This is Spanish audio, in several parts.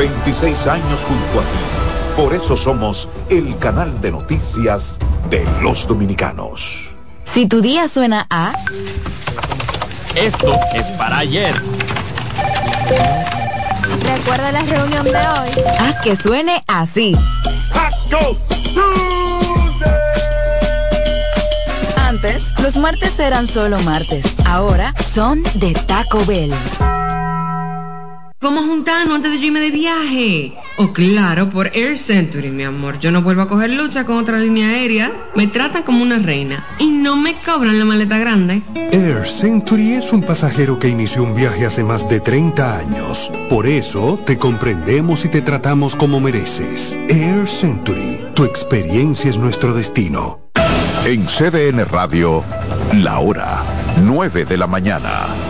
26 años junto a ti. Por eso somos el canal de noticias de los dominicanos. Si tu día suena a... Esto es para ayer. Recuerda la reunión de hoy. Haz que suene así. Antes, los martes eran solo martes. Ahora son de Taco Bell. Vamos a juntarnos antes de yo irme de viaje. Oh, claro, por Air Century, mi amor. Yo no vuelvo a coger lucha con otra línea aérea. Me tratan como una reina y no me cobran la maleta grande. Air Century es un pasajero que inició un viaje hace más de 30 años. Por eso te comprendemos y te tratamos como mereces. Air Century, tu experiencia es nuestro destino. En CDN Radio, la hora 9 de la mañana.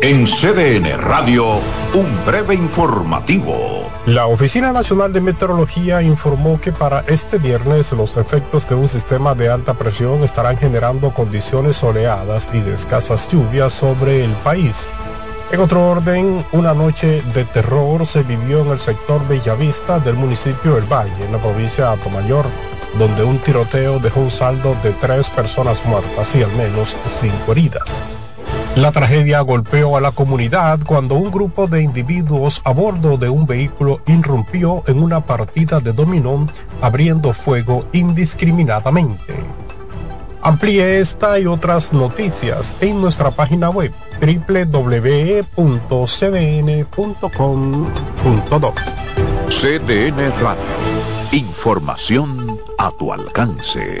En CDN Radio, un breve informativo. La Oficina Nacional de Meteorología informó que para este viernes los efectos de un sistema de alta presión estarán generando condiciones soleadas y de escasas lluvias sobre el país. En otro orden, una noche de terror se vivió en el sector Bellavista del municipio El Valle, en la provincia de Atomayor, donde un tiroteo dejó un saldo de tres personas muertas y al menos cinco heridas. La tragedia golpeó a la comunidad cuando un grupo de individuos a bordo de un vehículo irrumpió en una partida de dominó abriendo fuego indiscriminadamente. Amplíe esta y otras noticias en nuestra página web www.cdn.com.do. CDN Radio. Información a tu alcance.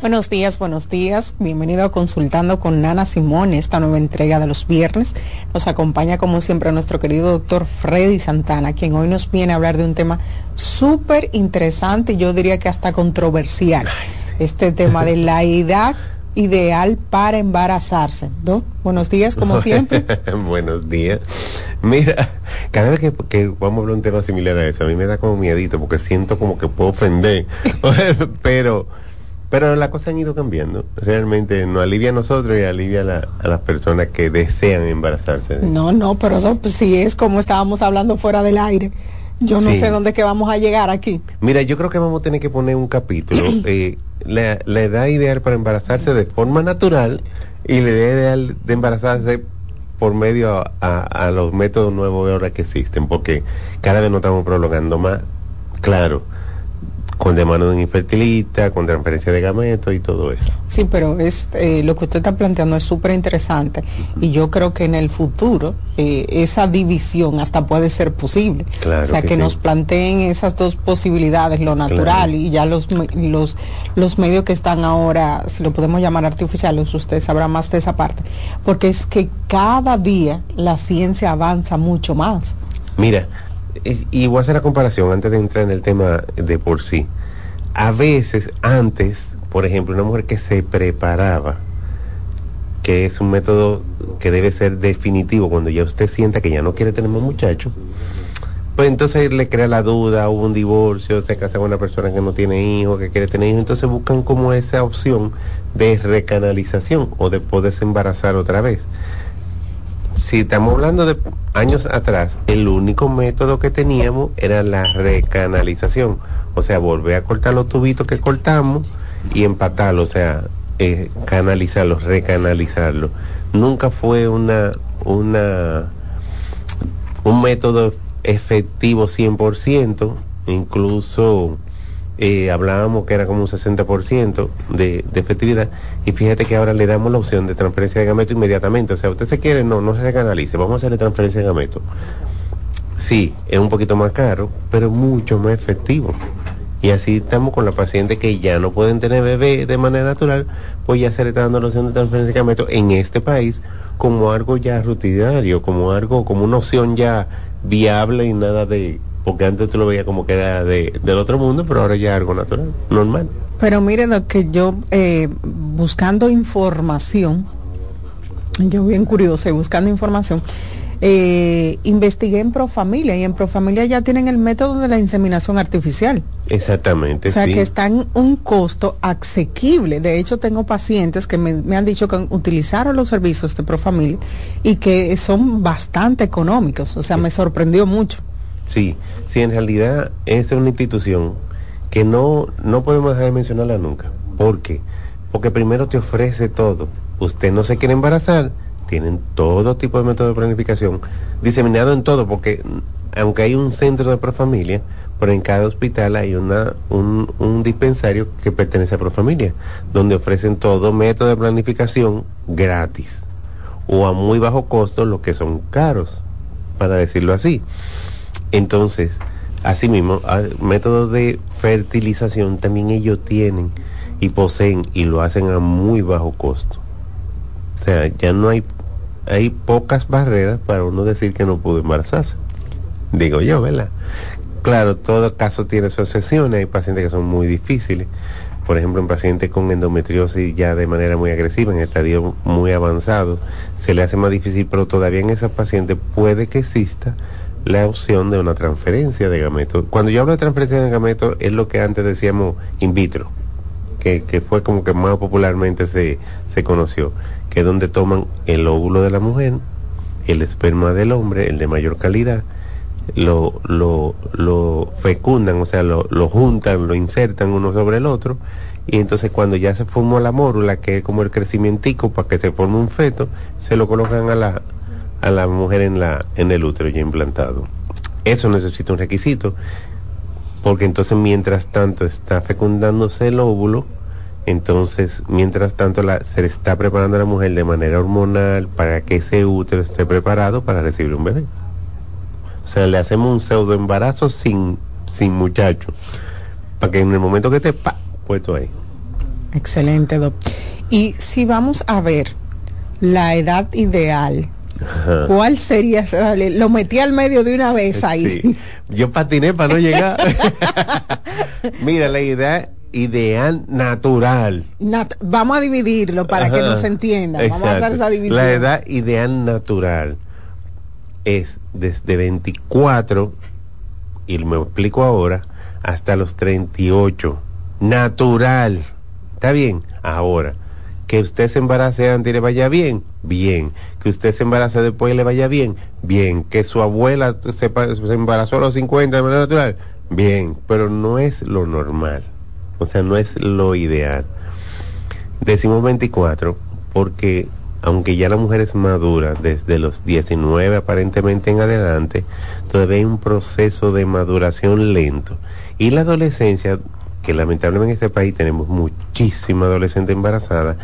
Buenos días, buenos días. Bienvenido a Consultando con Nana Simón, esta nueva entrega de los viernes. Nos acompaña como siempre nuestro querido doctor Freddy Santana, quien hoy nos viene a hablar de un tema súper interesante yo diría que hasta controversial. Este tema de la edad ideal para embarazarse. ¿no? Buenos días, como siempre. Buenos días. Mira, cada vez que, que, vamos a hablar de un tema similar a eso, a mí me da como miedito porque siento como que puedo ofender. pero pero las cosas han ido cambiando. Realmente nos alivia a nosotros y alivia a, la, a las personas que desean embarazarse. No, no, pero no, pues, si es como estábamos hablando fuera del aire. Yo no sí. sé dónde que vamos a llegar aquí. Mira, yo creo que vamos a tener que poner un capítulo. eh, la, la, edad ideal para embarazarse de forma natural y la edad ideal de embarazarse por medio a, a, a los métodos nuevos ahora que existen, porque cada vez nos estamos prolongando más. Claro con de mano de un infertilista, con transferencia de gametos y todo eso. Sí, pero es eh, lo que usted está planteando es súper interesante y yo creo que en el futuro eh, esa división hasta puede ser posible. Claro o sea, que, que sí. nos planteen esas dos posibilidades, lo natural y ya los, los, los medios que están ahora, si lo podemos llamar artificiales, usted sabrá más de esa parte, porque es que cada día la ciencia avanza mucho más. Mira, y voy a hacer la comparación antes de entrar en el tema de por sí. A veces, antes, por ejemplo, una mujer que se preparaba, que es un método que debe ser definitivo cuando ya usted sienta que ya no quiere tener más muchachos, pues entonces le crea la duda, hubo un divorcio, se casa con una persona que no tiene hijos, que quiere tener hijos, entonces buscan como esa opción de recanalización o de poderse embarazar otra vez si estamos hablando de años atrás, el único método que teníamos era la recanalización. O sea, volver a cortar los tubitos que cortamos y empatarlo, o sea, eh, canalizarlo, recanalizarlo. Nunca fue una, una, un método efectivo 100%, incluso eh, hablábamos que era como un 60% de, de efectividad y fíjate que ahora le damos la opción de transferencia de gameto inmediatamente. O sea, usted se quiere, no, no se recanalice, vamos a hacerle transferencia de gameto. Sí, es un poquito más caro, pero mucho más efectivo. Y así estamos con la paciente que ya no pueden tener bebé de manera natural, pues ya se le está dando la opción de transferencia de gameto en este país como algo ya rutinario, como algo, como una opción ya viable y nada de, porque antes tú lo veías como que era de, del otro mundo, pero ahora ya es algo natural, normal. Pero mire lo que yo, eh, buscando información, yo bien curiosa y buscando información, eh, investigué en Profamilia y en Profamilia ya tienen el método de la inseminación artificial. Exactamente, O sea sí. que está en un costo asequible. De hecho, tengo pacientes que me, me han dicho que utilizaron los servicios de Profamilia y que son bastante económicos. O sea, me sorprendió mucho. Sí, sí, en realidad esta es una institución que no, no podemos dejar de mencionarla nunca. ¿Por qué? Porque primero te ofrece todo. Usted no se quiere embarazar, tienen todo tipo de método de planificación, diseminado en todo, porque aunque hay un centro de Profamilia, pero en cada hospital hay una, un, un dispensario que pertenece a Profamilia, donde ofrecen todo método de planificación gratis o a muy bajo costo, los que son caros, para decirlo así. Entonces, asimismo, ah, métodos de fertilización también ellos tienen y poseen y lo hacen a muy bajo costo. O sea, ya no hay, hay pocas barreras para uno decir que no pudo embarazarse. Digo yo, ¿verdad? Claro, todo caso tiene sus excepciones, hay pacientes que son muy difíciles. Por ejemplo, en pacientes con endometriosis ya de manera muy agresiva, en estadio muy avanzado, se le hace más difícil, pero todavía en esas pacientes puede que exista la opción de una transferencia de gametos. Cuando yo hablo de transferencia de gametos, es lo que antes decíamos in vitro, que, que fue como que más popularmente se, se conoció, que es donde toman el óvulo de la mujer, el esperma del hombre, el de mayor calidad, lo, lo, lo fecundan, o sea, lo, lo juntan, lo insertan uno sobre el otro, y entonces cuando ya se formó la mórula, que es como el crecimientico para que se forme un feto, se lo colocan a la, a la mujer en, la, en el útero ya implantado. Eso necesita un requisito, porque entonces mientras tanto está fecundándose el óvulo, entonces mientras tanto la, se le está preparando a la mujer de manera hormonal para que ese útero esté preparado para recibir un bebé. O sea, le hacemos un pseudo embarazo sin, sin muchacho, para que en el momento que esté pa, puesto ahí. Excelente, doctor. Y si vamos a ver la edad ideal, Ajá. ¿cuál sería? Lo metí al medio de una vez ahí. Sí. Yo patiné para no llegar. Mira, la idea ideal natural. Nat- vamos a dividirlo para que Ajá. nos entienda. Vamos a hacer Exacto. esa división. La edad ideal natural es desde 24, y me explico ahora, hasta los 38. Natural. ¿Está bien? Ahora, que usted se embarace antes y le vaya bien, bien. Que usted se embarace después y le vaya bien, bien. Que su abuela se, se embarazó a los 50 de manera natural, bien. Pero no es lo normal. O sea, no es lo ideal. Decimos 24 porque aunque ya la mujer es madura desde los 19 aparentemente en adelante, todavía hay un proceso de maduración lento. Y la adolescencia, que lamentablemente en este país tenemos muchísima adolescente embarazada,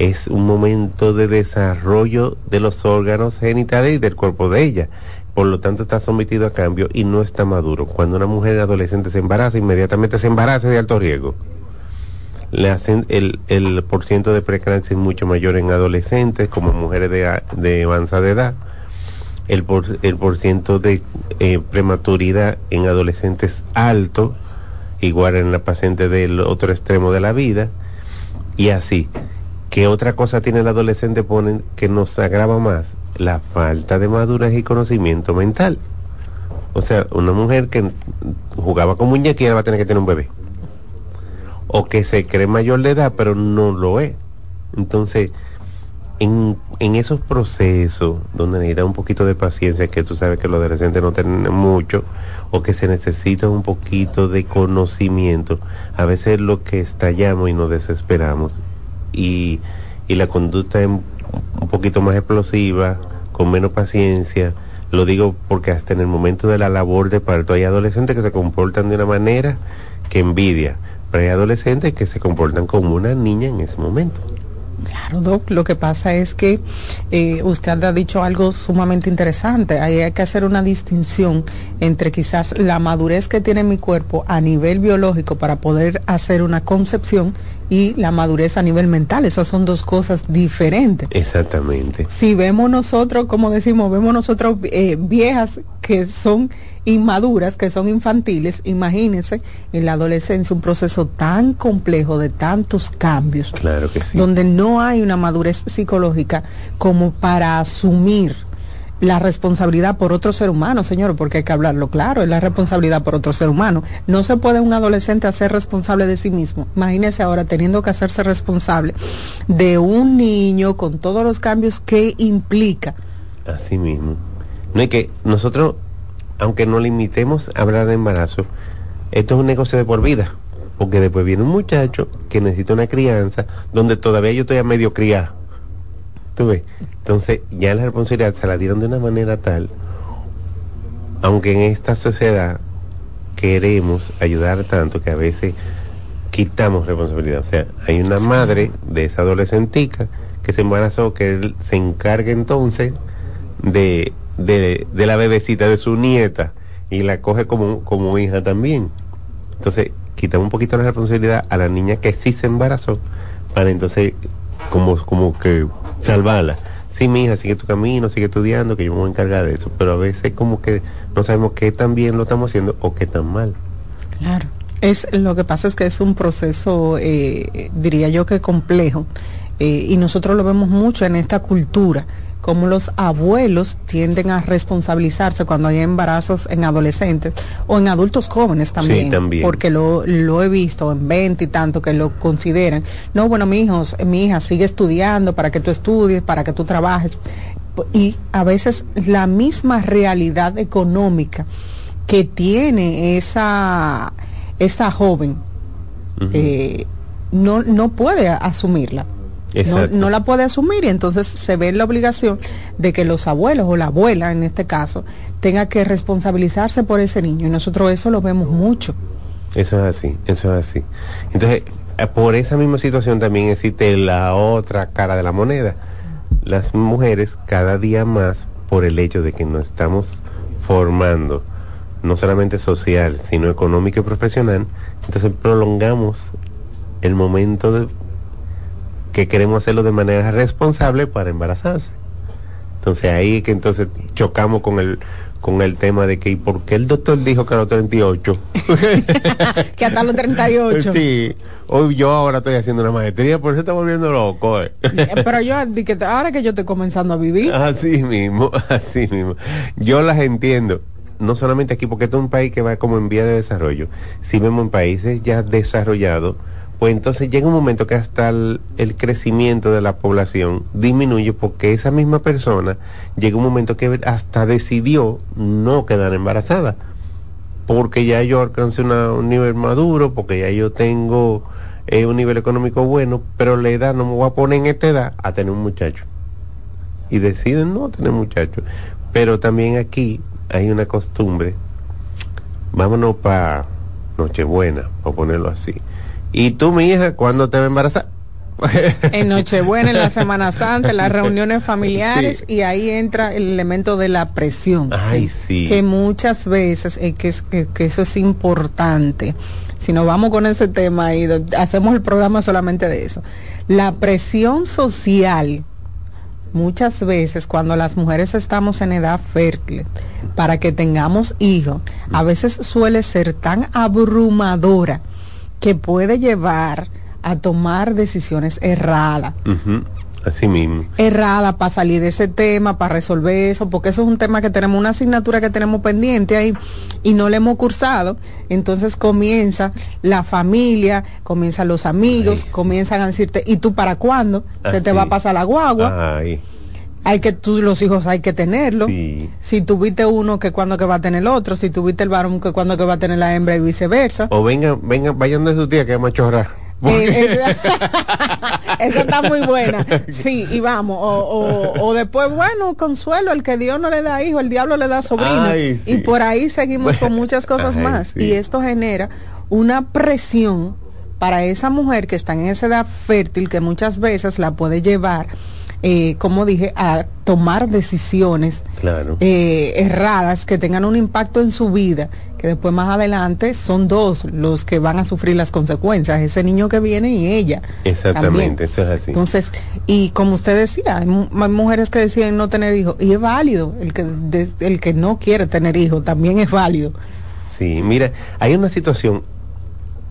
es un momento de desarrollo de los órganos genitales y del cuerpo de ella. Por lo tanto, está sometido a cambio y no está maduro. Cuando una mujer adolescente se embaraza, inmediatamente se embaraza de alto riesgo. Le hacen el, el de preeclampsia es mucho mayor en adolescentes como mujeres de, de avanzada edad. El, por, el de eh, prematuridad en adolescentes alto, igual en la paciente del otro extremo de la vida, y así. ¿Qué otra cosa tiene el adolescente ponen que nos agrava más? La falta de madurez y conocimiento mental. O sea, una mujer que jugaba con muñequera va a tener que tener un bebé. O que se cree mayor de edad, pero no lo es. Entonces, en, en esos procesos donde necesita un poquito de paciencia, que tú sabes que los adolescentes no tienen mucho, o que se necesita un poquito de conocimiento, a veces lo que estallamos y nos desesperamos. Y, y la conducta es un poquito más explosiva, con menos paciencia. Lo digo porque hasta en el momento de la labor de parto hay adolescentes que se comportan de una manera que envidia, pero hay adolescentes que se comportan como una niña en ese momento. Claro, Doc, lo que pasa es que eh, usted ha dicho algo sumamente interesante. Ahí hay que hacer una distinción entre quizás la madurez que tiene mi cuerpo a nivel biológico para poder hacer una concepción y la madurez a nivel mental. Esas son dos cosas diferentes. Exactamente. Si vemos nosotros, como decimos, vemos nosotros eh, viejas que son inmaduras, que son infantiles, imagínense en la adolescencia un proceso tan complejo de tantos cambios Claro que sí. donde no hay una madurez psicológica como para asumir la responsabilidad por otro ser humano, señor, porque hay que hablarlo claro, es la responsabilidad por otro ser humano. No se puede un adolescente hacer responsable de sí mismo. Imagínese ahora teniendo que hacerse responsable de un niño con todos los cambios que implica. Así mismo. No es que nosotros, aunque no limitemos a hablar de embarazo, esto es un negocio de por vida. Porque después viene un muchacho que necesita una crianza donde todavía yo estoy a medio criar. ¿Tú ves? Entonces ya la responsabilidad se la dieron de una manera tal, aunque en esta sociedad queremos ayudar tanto que a veces quitamos responsabilidad. O sea, hay una madre de esa adolescentica que se embarazó, que él se encarga entonces de, de, de la bebecita de su nieta y la coge como, como hija también. Entonces, quitamos un poquito la responsabilidad a la niña que sí se embarazó para entonces como, como que salvarla. Sí, mi hija, sigue tu camino, sigue estudiando, que yo me voy a encargar de eso. Pero a veces como que no sabemos qué tan bien lo estamos haciendo o qué tan mal. Claro. Es, lo que pasa es que es un proceso, eh, diría yo que complejo, eh, y nosotros lo vemos mucho en esta cultura, como los abuelos tienden a responsabilizarse cuando hay embarazos en adolescentes o en adultos jóvenes también, Sí, también. porque lo, lo he visto en 20 y tanto que lo consideran. No, bueno, mi hijo, mi hija sigue estudiando para que tú estudies, para que tú trabajes. Y a veces la misma realidad económica que tiene esa, esa joven eh, no, no puede asumirla. No, no la puede asumir y entonces se ve la obligación de que los abuelos o la abuela en este caso tenga que responsabilizarse por ese niño y nosotros eso lo vemos mucho. Eso es así, eso es así. Entonces, eh, por esa misma situación también existe la otra cara de la moneda. Las mujeres cada día más, por el hecho de que nos estamos formando, no solamente social, sino económico y profesional, entonces prolongamos el momento de que queremos hacerlo de manera responsable para embarazarse. Entonces ahí que entonces chocamos con el con el tema de que ¿y por qué el doctor dijo que a los 38? que hasta los 38. Sí, hoy yo ahora estoy haciendo una maestría, por eso está volviendo loco. eh. Pero yo, ahora que yo estoy comenzando a vivir, Así mismo, así mismo. Yo las entiendo. No solamente aquí, porque este es un país que va como en vía de desarrollo. Si vemos en países ya desarrollados, pues entonces llega un momento que hasta el, crecimiento de la población disminuye porque esa misma persona llega un momento que hasta decidió no quedar embarazada. Porque ya yo alcancé una- un nivel maduro, porque ya yo tengo eh, un nivel económico bueno, pero la edad no me voy a poner en esta edad a tener un muchacho y deciden no tener muchachos. Pero también aquí hay una costumbre, vámonos para Nochebuena, por ponerlo así. ¿Y tú, mi hija, cuándo te va a embarazar? en Nochebuena, en la Semana Santa, en las reuniones familiares y ahí entra el elemento de la presión. Ay, que, sí. que muchas veces, eh, que, es- que- que eso es importante. Si nos vamos con ese tema y hacemos el programa solamente de eso. La presión social, muchas veces cuando las mujeres estamos en edad fértil, para que tengamos hijos, a veces suele ser tan abrumadora que puede llevar a tomar decisiones erradas Así mismo. errada para salir de ese tema, para resolver eso, porque eso es un tema que tenemos, una asignatura que tenemos pendiente ahí y no le hemos cursado. Entonces comienza la familia, comienzan los amigos, comienzan a decirte, ¿y tú para cuándo? Se te va a pasar la guagua. Ay, Hay que, tú los hijos hay que tenerlos. sí. Si tuviste uno, que cuándo que va a tener el otro. Si tuviste el varón, que cuándo que va a tener la hembra y viceversa. O vengan, vengan, vayan de su tía que vamos a chorrar. Eh, esa, esa está muy buena. Sí, y vamos. O, o, o después, bueno, consuelo, el que Dios no le da hijo, el diablo le da sobrino. Ay, sí. Y por ahí seguimos con muchas cosas Ay, más. sí. Y esto genera una presión para esa mujer que está en esa edad fértil que muchas veces la puede llevar, eh, como dije, a tomar decisiones Claro. eh, erradas que tengan un impacto en su vida, que después más adelante son dos los que van a sufrir las consecuencias, ese niño que viene y ella. Exactamente, también. eso es así. Entonces, y como usted decía, hay, hay mujeres que deciden no tener hijos y es válido, el que, de- el que no quiere tener hijos también es válido. Sí, mira, hay una situación,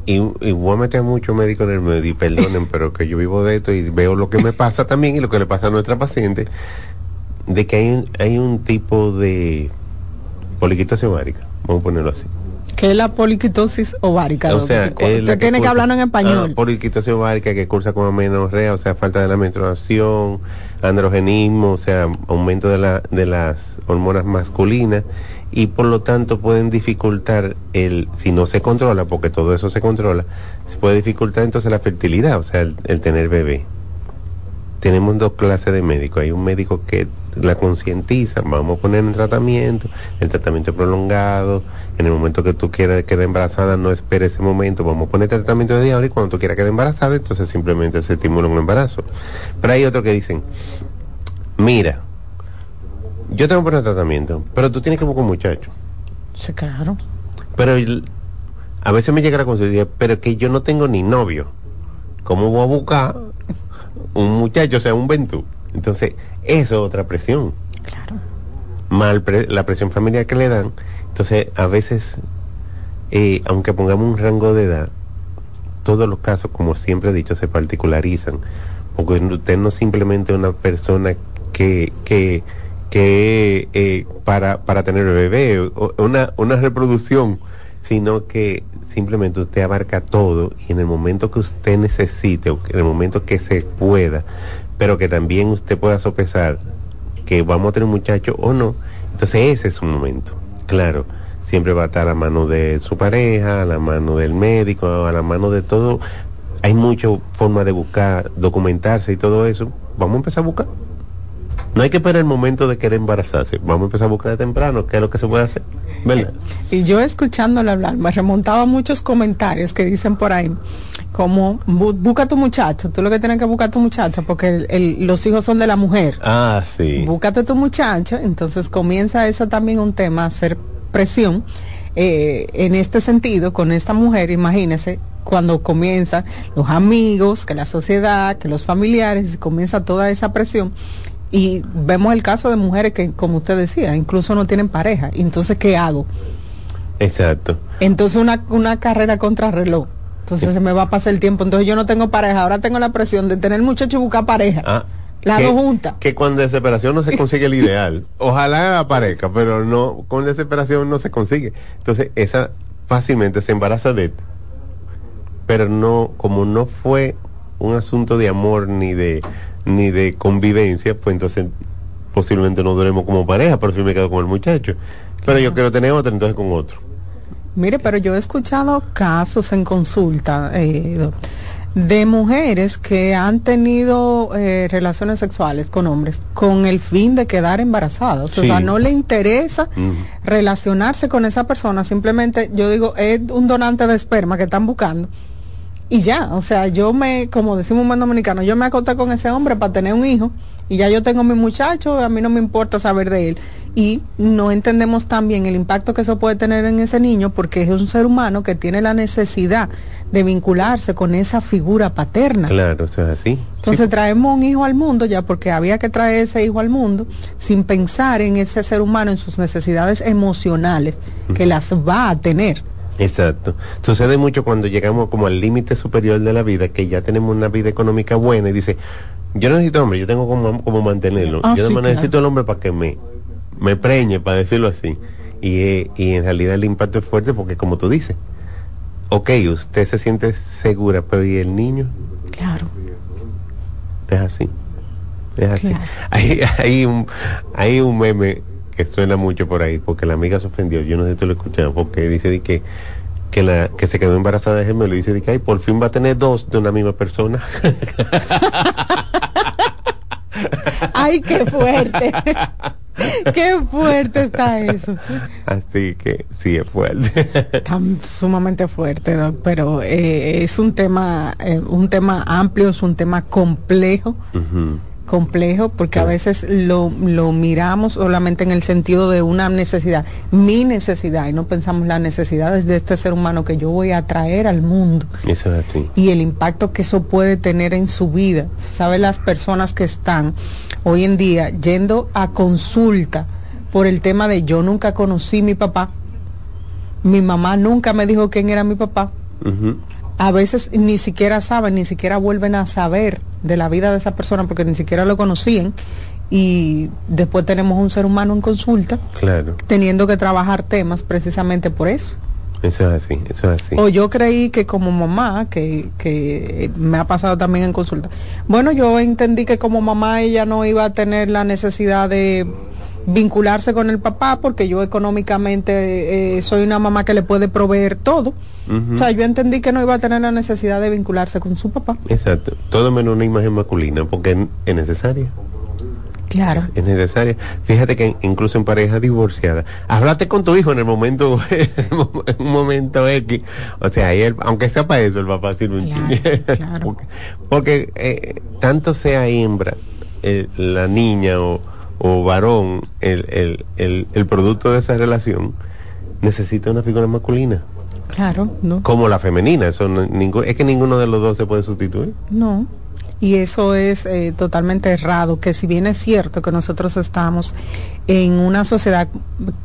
y, y voy a meter a muchos médicos en el medio, y perdonen, pero que yo vivo de esto y veo lo que me pasa también y lo que le pasa a nuestra paciente, de que hay un, hay un tipo de poliquitosis ovárica, vamos a ponerlo así. Que es la poliquitosis ovárica. O sea, doctor. usted tiene que hablarlo en español. Ah, poliquitosis ovárica que cursa con amenorrea, o sea, falta de la menstruación, androgenismo, o sea, aumento de, la, de las hormonas masculinas y por lo tanto pueden dificultar el, si no se controla, porque todo eso se controla, se puede dificultar entonces la fertilidad, o sea, el, tener bebé. Tenemos dos clases de médicos. Hay un médico que la concientiza, vamos a poner en tratamiento, el tratamiento prolongado, en el momento que tú quieras quedar embarazada, no espere ese momento, vamos a poner tratamiento de ahora y cuando tú quieras quedar embarazada, entonces simplemente se estimula un embarazo. Pero hay otros que dicen, mira, yo tengo que poner tratamiento, pero tú tienes que buscar un muchacho. Sí, claro. Pero el- a veces me llega la conciencia, pero que yo no tengo ni novio. ¿Cómo voy a buscar un muchacho, o sea, un ventú? Entonces, eso es otra presión. Claro. Mal pre- la presión familiar que le dan. Entonces, a veces, eh, aunque pongamos un rango de edad, todos los casos, como siempre he dicho, se particularizan. Porque usted no es simplemente una persona que, que, que eh, para, para tener bebé, una, una reproducción, sino que simplemente usted abarca todo y en el momento que usted necesite, o en el momento que se pueda, pero que también usted pueda sopesar que vamos a tener un muchacho o no, entonces ese es su momento. Claro, siempre va a estar a la mano de su pareja, a la mano del médico, a la mano de todo. Hay muchas formas de buscar, documentarse y todo eso. Vamos a empezar a buscar. No hay que esperar el momento de querer embarazarse. Vamos a empezar a buscar de temprano qué es lo que se puede hacer. ¿Verdad? Y yo escuchándole hablar, me remontaba a muchos comentarios que dicen por ahí, como, "Bu- busca tu muchacho, tú lo que tienes que buscar tu muchacho, porque el- el- los hijos son de la mujer. Ah, sí. Búscate tu muchacho, entonces comienza eso también un tema, hacer presión eh, en este sentido con esta mujer, imagínese cuando comienza los amigos, que la sociedad, que los familiares, comienza toda esa presión. Y vemos el caso de mujeres que, como usted decía, incluso no tienen pareja. Entonces, ¿qué hago? Exacto. Entonces, una, una carrera contra reloj. Entonces, se me va a pasar el tiempo. Entonces, yo no tengo pareja. Ahora tengo la presión de tener muchacho y buscar pareja. Ah, Las que- dos juntas. Que con desesperación no se consigue el ideal. Ojalá aparezca, pero no, con desesperación no se consigue. Entonces, esa fácilmente se embaraza de pero no, como no fue un asunto de amor ni de ni de convivencia, pues entonces posiblemente no duremos como pareja, pero sí me quedo con el muchacho. Pero yo quiero tener otra, entonces con otro. Mire, pero yo he escuchado casos en consulta, eh, de mujeres que han tenido eh, relaciones sexuales con hombres con el fin de quedar embarazadas. O sea, no le interesa relacionarse con esa persona, simplemente yo digo, es un donante de esperma que están buscando. Y ya, o sea, yo me, como decimos un buen dominicano, yo me acosté con ese hombre para tener un hijo y ya yo tengo mi muchacho, a mí no me importa saber de él. Y no entendemos también el impacto que eso puede tener en ese niño porque es un ser humano que tiene la necesidad de vincularse con esa figura paterna. Claro, eso es así. Entonces traemos un hijo al mundo ya porque había que traer ese hijo al mundo sin pensar en ese ser humano, en sus necesidades emocionales que las va a tener. Exacto. Sucede mucho cuando llegamos como al límite superior de la vida, que ya tenemos una vida económica buena y dice, yo no necesito hombre, yo tengo como, como mantenerlo. Ah, yo sí, no claro. necesito el hombre para que me, me preñe, para decirlo así. Y, y en realidad el impacto es fuerte porque como tú dices, ok, usted se siente segura, pero ¿y el niño? Claro. Es así. Es así. Claro. Hay, hay, un, hay un meme que suena mucho por ahí, porque la amiga se ofendió, yo no sé si tú lo escuchas, porque dice de que, que, la, que se quedó embarazada de gemelo y dice de que ay, por fin va a tener dos de una misma persona. Ay, qué fuerte. qué fuerte está eso. Así que sí es fuerte. Tan sumamente fuerte, pero eh, es un tema, eh, un tema amplio, es un tema complejo. Complejo porque a veces lo, lo miramos solamente en el sentido de una necesidad, mi necesidad, y no pensamos las necesidades de este ser humano que yo voy a traer al mundo Eso es así. y el impacto que eso puede tener en su vida. ¿Sabe las personas que están hoy en día yendo a consulta por el tema de yo nunca conocí mi papá, mi mamá nunca me dijo quién era mi papá? Ujú. A veces ni siquiera saben, ni siquiera vuelven a saber de la vida de esa persona porque ni siquiera lo conocían y después tenemos un ser humano en consulta Claro, teniendo que trabajar temas precisamente por eso. eso es así, eso es así. O yo creí que como mamá, que, que me ha pasado también en consulta, bueno, yo entendí que como mamá ella no iba a tener la necesidad de vincularse con el papá porque yo económicamente eh, soy una mamá que le puede proveer todo. O sea, yo entendí que no iba a tener la necesidad de vincularse con su papá. Exacto. Todo menos una imagen masculina, porque es- es necesaria. Claro. es necesaria. Fíjate que incluso en pareja divorciada, háblate con tu hijo en el momento, en un momento X. O sea, el- aunque sea para eso, el papá sirve un porque porque, eh, tanto sea hembra, eh, la niña o, o varón, el, el, el, el producto de esa relación, necesita una figura masculina. Claro, no. Como la femenina, eso no- ningún, es que ninguno de los dos se puede sustituir. No. Y eso es eh, totalmente errado, que si bien es cierto que nosotros estamos en una sociedad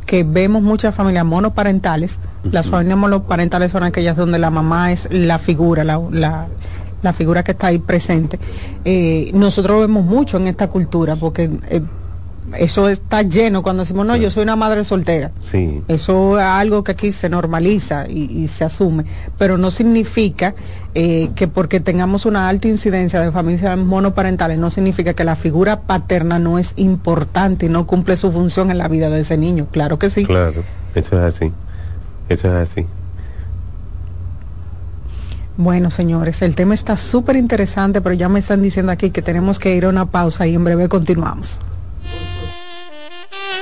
que vemos muchas familias monoparentales, las familias monoparentales son aquellas donde la mamá es la figura, la, la, la figura que está ahí presente. Eh, nosotros vemos mucho en esta cultura, porque eh, eso está lleno cuando decimos, no, yo soy una madre soltera. Sí. Eso es algo que aquí se normaliza y, y se asume, pero no significa eh, que porque tengamos una alta incidencia de familias monoparentales, no significa que la figura paterna no es importante y no cumple su función en la vida de ese niño. Claro que sí. Claro, eso es así. Eso es así. Bueno, señores, el tema está súper interesante, pero ya me están diciendo aquí que tenemos que ir a una pausa y en breve continuamos.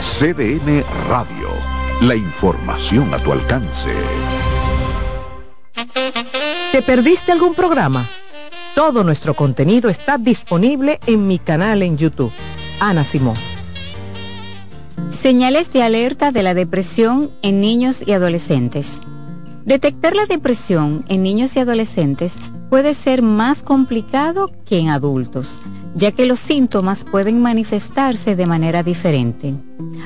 CDN Radio. La información a tu alcance. ¿Te perdiste algún programa? Todo nuestro contenido está disponible en mi canal en YouTube. Ana Simón. Señales de alerta de la depresión en niños y adolescentes. Detectar la depresión en niños y adolescentes puede ser más complicado que en adultos, ya que los síntomas pueden manifestarse de manera diferente.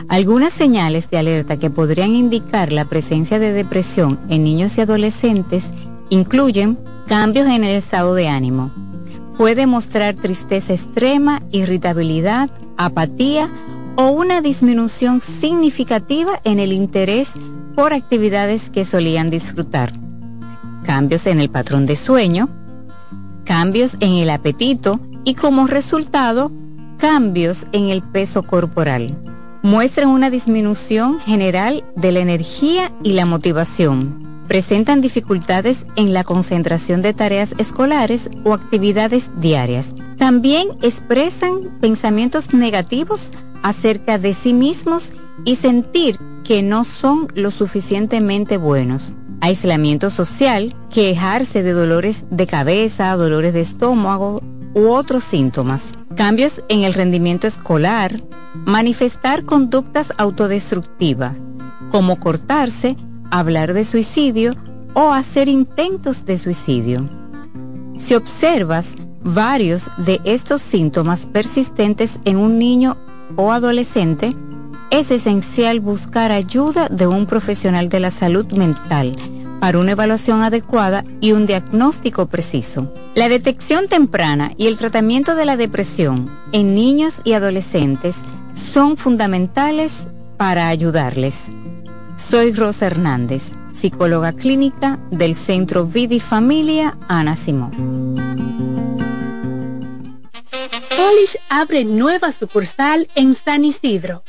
Algunas señales de alerta que podrían indicar la presencia de depresión en niños y adolescentes Incluyen cambios en el estado de ánimo. Puede mostrar tristeza extrema, irritabilidad, apatía o una disminución significativa en el interés por actividades que solían disfrutar. Cambios en el patrón de sueño, cambios en el apetito y como resultado, cambios en el peso corporal. Muestran una disminución general de la energía y la motivación. Presentan dificultades en la concentración de tareas escolares o actividades diarias. También expresan pensamientos negativos acerca de sí mismos y sentir que no son lo suficientemente buenos. Aislamiento social, quejarse de dolores de cabeza, dolores de estómago u otros síntomas. Cambios en el rendimiento escolar, manifestar conductas autodestructivas, como cortarse, hablar de suicidio o hacer intentos de suicidio. Si observas varios de estos síntomas persistentes en un niño o adolescente, es esencial buscar ayuda de un profesional de la salud mental para una evaluación adecuada y un diagnóstico preciso. La detección temprana y el tratamiento de la depresión en niños y adolescentes son fundamentales para ayudarles. Soy Rosa Hernández, psicóloga clínica del Centro Vidi Familia Ana Simón. Polish abre nueva sucursal en San Isidro.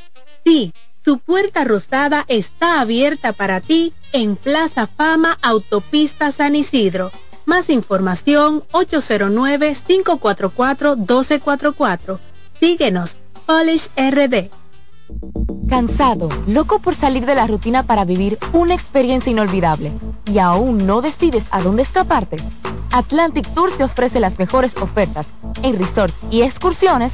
Sí, su puerta rosada está abierta para ti en Plaza Fama Autopista San Isidro. Más información 809-544-1244. Síguenos, Polish RD. Cansado, loco por salir de la rutina para vivir una experiencia inolvidable y aún no decides a dónde escaparte. Atlantic Tours te ofrece las mejores ofertas en resorts y excursiones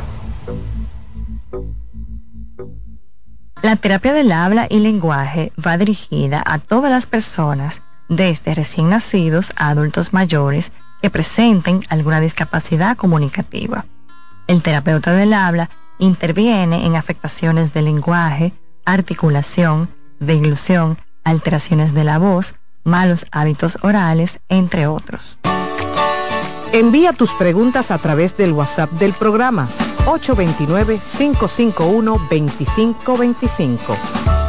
La terapia del habla y lenguaje va dirigida a todas las personas, desde recién nacidos a adultos mayores, que presenten alguna discapacidad comunicativa. El terapeuta del habla interviene en afectaciones del lenguaje, articulación, deglución, alteraciones de la voz, malos hábitos orales, entre otros. Envía tus preguntas a través del WhatsApp del programa 829-551-2525.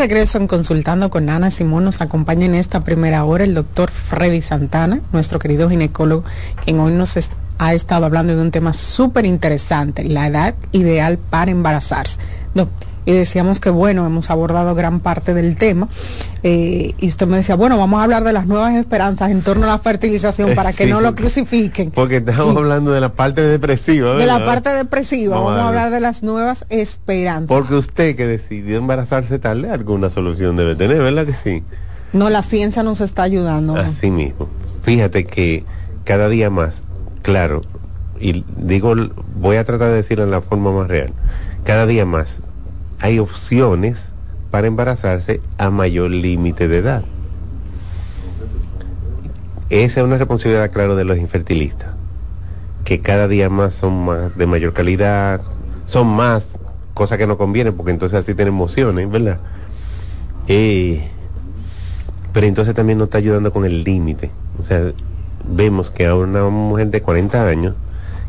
Regreso en Consultando con Ana Simón nos acompaña en esta primera hora el doctor Freddy Santana, nuestro querido ginecólogo, quien hoy nos ha estado hablando de un tema súper interesante, la edad ideal para embarazarse. Y decíamos que bueno, hemos abordado gran parte del tema eh, y usted me decía, bueno, vamos a hablar de las nuevas esperanzas en torno a la fertilización para que no lo crucifiquen. Porque estamos hablando de la parte depresiva. De la parte depresiva, vamos, a, hablar de las nuevas esperanzas. Porque usted que decidió embarazarse tarde, alguna solución debe tener, ¿verdad que sí? No, la ciencia nos está ayudando. Así mismo. Fíjate que cada día más, claro, y digo, voy a tratar de decirlo en la forma más real, cada día más hay opciones para embarazarse a mayor límite de edad. Esa es una responsabilidad, claro, de los infertilistas, que cada día más son más de mayor calidad, son más, cosas que no convienen, porque entonces así tienen emociones, ¿verdad? Eh, pero entonces también nos está ayudando con el límite. O sea, vemos que a una mujer de 40 años,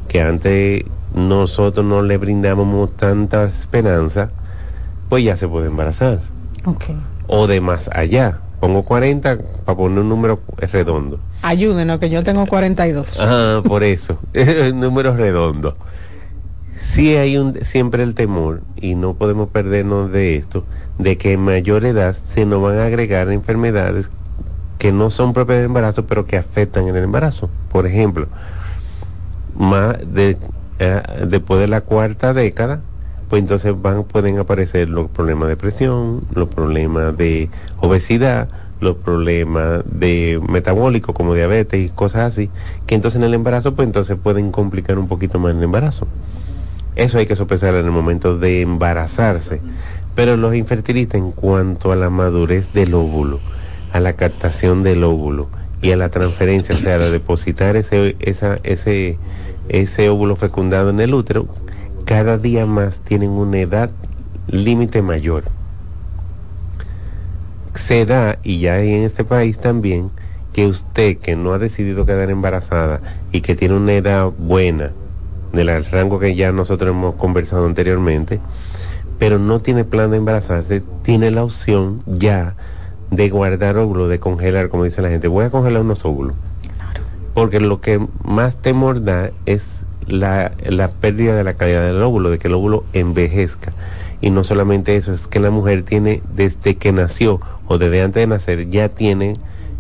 que antes nosotros no le brindamos tanta esperanza, pues ya se puede embarazar. Okay. O de más allá. Pongo 40 para poner un número redondo. Ayúdenos, que yo tengo 42. Ah, por eso. número redondo. sí hay un, siempre el temor, y no podemos perdernos de esto, de que en mayor edad se nos van a agregar enfermedades que no son propias del embarazo, pero que afectan en el embarazo. Por ejemplo, más de, eh, después de la cuarta década, pues entonces van, pueden aparecer los problemas de presión, los problemas de obesidad, los problemas de metabólicos como diabetes y cosas así, que entonces en el embarazo, pues entonces pueden complicar un poquito más el embarazo. Eso hay que sopesar en el momento de embarazarse. Pero los infertilistas en cuanto a la madurez del óvulo, a la captación del óvulo y a la transferencia, o sea, a depositar ese, esa, ese, ese óvulo fecundado en el útero, cada día más tienen una edad límite mayor. Se da, y ya hay en este país también, que usted que no ha decidido quedar embarazada y que tiene una edad buena, del rango que ya nosotros hemos conversado anteriormente, pero no tiene plan de embarazarse, tiene la opción ya de guardar óvulos, de congelar, como dice la gente. Voy a congelar unos óvulos. Porque lo que más temor da es la, pérdida de la calidad del óvulo, de que el óvulo envejezca. Y no solamente eso, es que la mujer tiene desde que nació o desde antes de nacer, ya tiene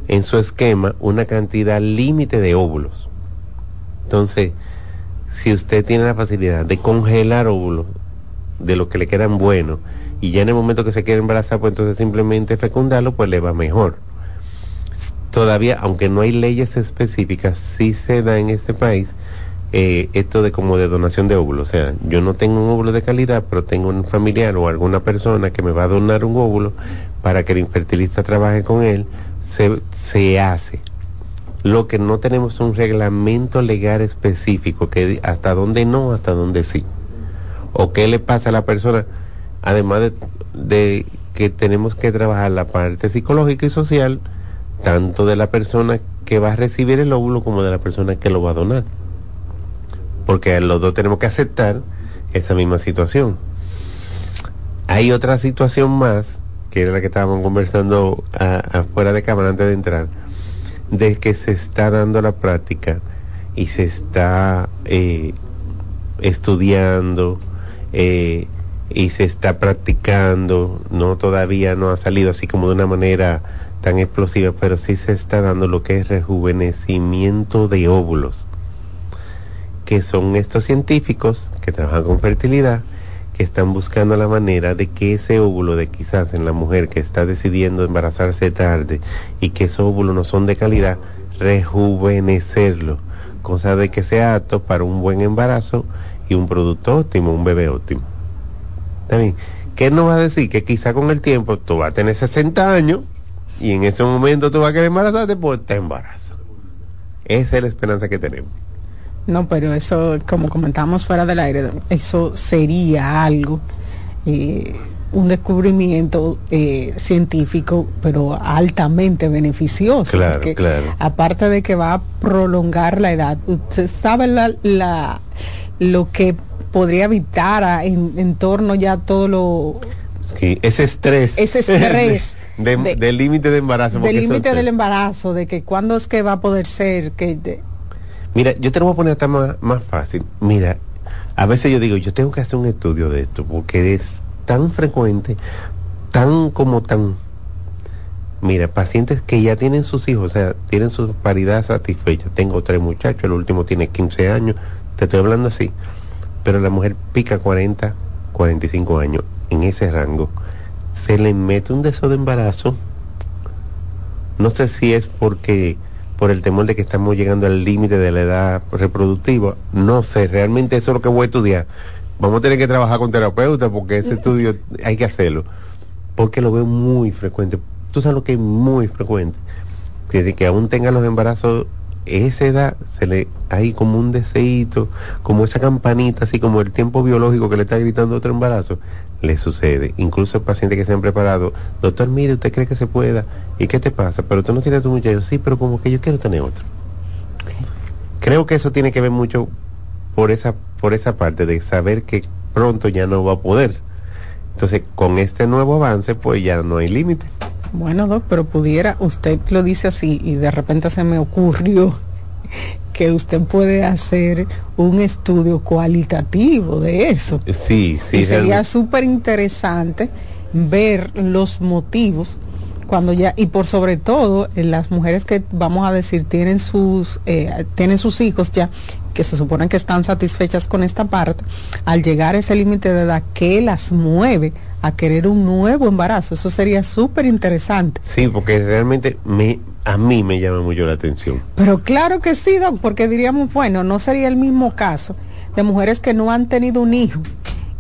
en su esquema una cantidad límite de óvulos. Entonces, si usted tiene la facilidad de congelar óvulos de lo que le quedan buenos y ya en el momento que se quiere embarazar, pues entonces simplemente fecundarlo, pues le va mejor. Todavía, aunque no hay leyes específicas, sí se da en este país eh, esto de como de donación de óvulos. O sea, yo no tengo un óvulo de calidad, pero tengo un familiar o alguna persona que me va a donar un óvulo para que el infertilista trabaje con él, se, se hace. Lo que no tenemos es un reglamento legal específico, que hasta dónde no, hasta dónde sí. O qué le pasa a la persona, además de, de que tenemos que trabajar la parte psicológica y social, tanto de la persona que va a recibir el óvulo como de la persona que lo va a donar porque los dos tenemos que aceptar esa misma situación. Hay otra situación más, que era la que estábamos conversando afuera de cámara antes de entrar, de que se está dando la práctica y se está eh, estudiando eh, y se está practicando, no todavía no ha salido así como de una manera tan explosiva, pero sí se está dando lo que es rejuvenecimiento de óvulos que son estos científicos que trabajan con fertilidad, que están buscando la manera de que ese óvulo de quizás en la mujer que está decidiendo embarazarse tarde y que esos óvulos no son de calidad, rejuvenecerlo, cosa de que sea apto para un buen embarazo y un producto óptimo, un bebé óptimo. También, ¿qué nos va a decir? Que quizá con el tiempo tú vas a tener 60 años y en ese momento tú vas a querer embarazarte, pues te embarazas. Esa es la esperanza que tenemos. No, pero eso, como comentamos fuera del aire, eso sería algo, eh, un descubrimiento eh, científico, pero altamente beneficioso. Claro, claro. Aparte de que va a prolongar la edad, usted sabe la, la lo que podría evitar en, torno ya todo lo... ese estrés. Ese estrés. del límite de, embarazo. Del límite del embarazo, de que cuándo es que va a poder ser, que... Mira, yo te lo voy a poner hasta más, más fácil. Mira, a veces yo digo, yo tengo que hacer un estudio de esto, porque es tan frecuente, tan como tan... Mira, pacientes que ya tienen sus hijos, o sea, tienen su paridad satisfecha. Tengo tres muchachos, el último tiene 15 años, te estoy hablando así. Pero la mujer pica 40, 45 años, en ese rango. Se le mete un deseo de embarazo. No sé si es porque por el temor de que estamos llegando al límite de la edad reproductiva. No sé, realmente eso es lo que voy a estudiar. Vamos a tener que trabajar con terapeutas porque ese estudio hay que hacerlo. Porque lo veo muy frecuente. Tú sabes lo que es muy frecuente. Que, que aún tengan los embarazos, esa edad, se le hay como un deseito, como esa campanita, así como el tiempo biológico que le está gritando otro embarazo, le sucede. Incluso pacientes que se han preparado, doctor, mire, ¿usted cree que se pueda? ¿Y qué te pasa? Pero tú no tienes tu muchacho, sí, pero como que yo quiero tener otro. Creo que eso tiene que ver mucho por esa, por esa parte de saber que pronto ya no va a poder. Entonces, con este nuevo avance, pues ya no hay límite. Bueno, doc, pero pudiera, usted lo dice así y de repente se me ocurrió que usted puede hacer un estudio cualitativo de eso. Sí, sí. y sería súper interesante ver los motivos cuando ya y por sobre todo en las mujeres que vamos a decir tienen sus eh, tienen sus hijos ya que se suponen que están satisfechas con esta parte al llegar a ese límite de edad que las mueve a querer un nuevo embarazo eso sería súper interesante Sí, porque realmente me, a mí me llama mucho la atención. pero claro que sí doc porque diríamos bueno no sería el mismo caso de mujeres que no han tenido un hijo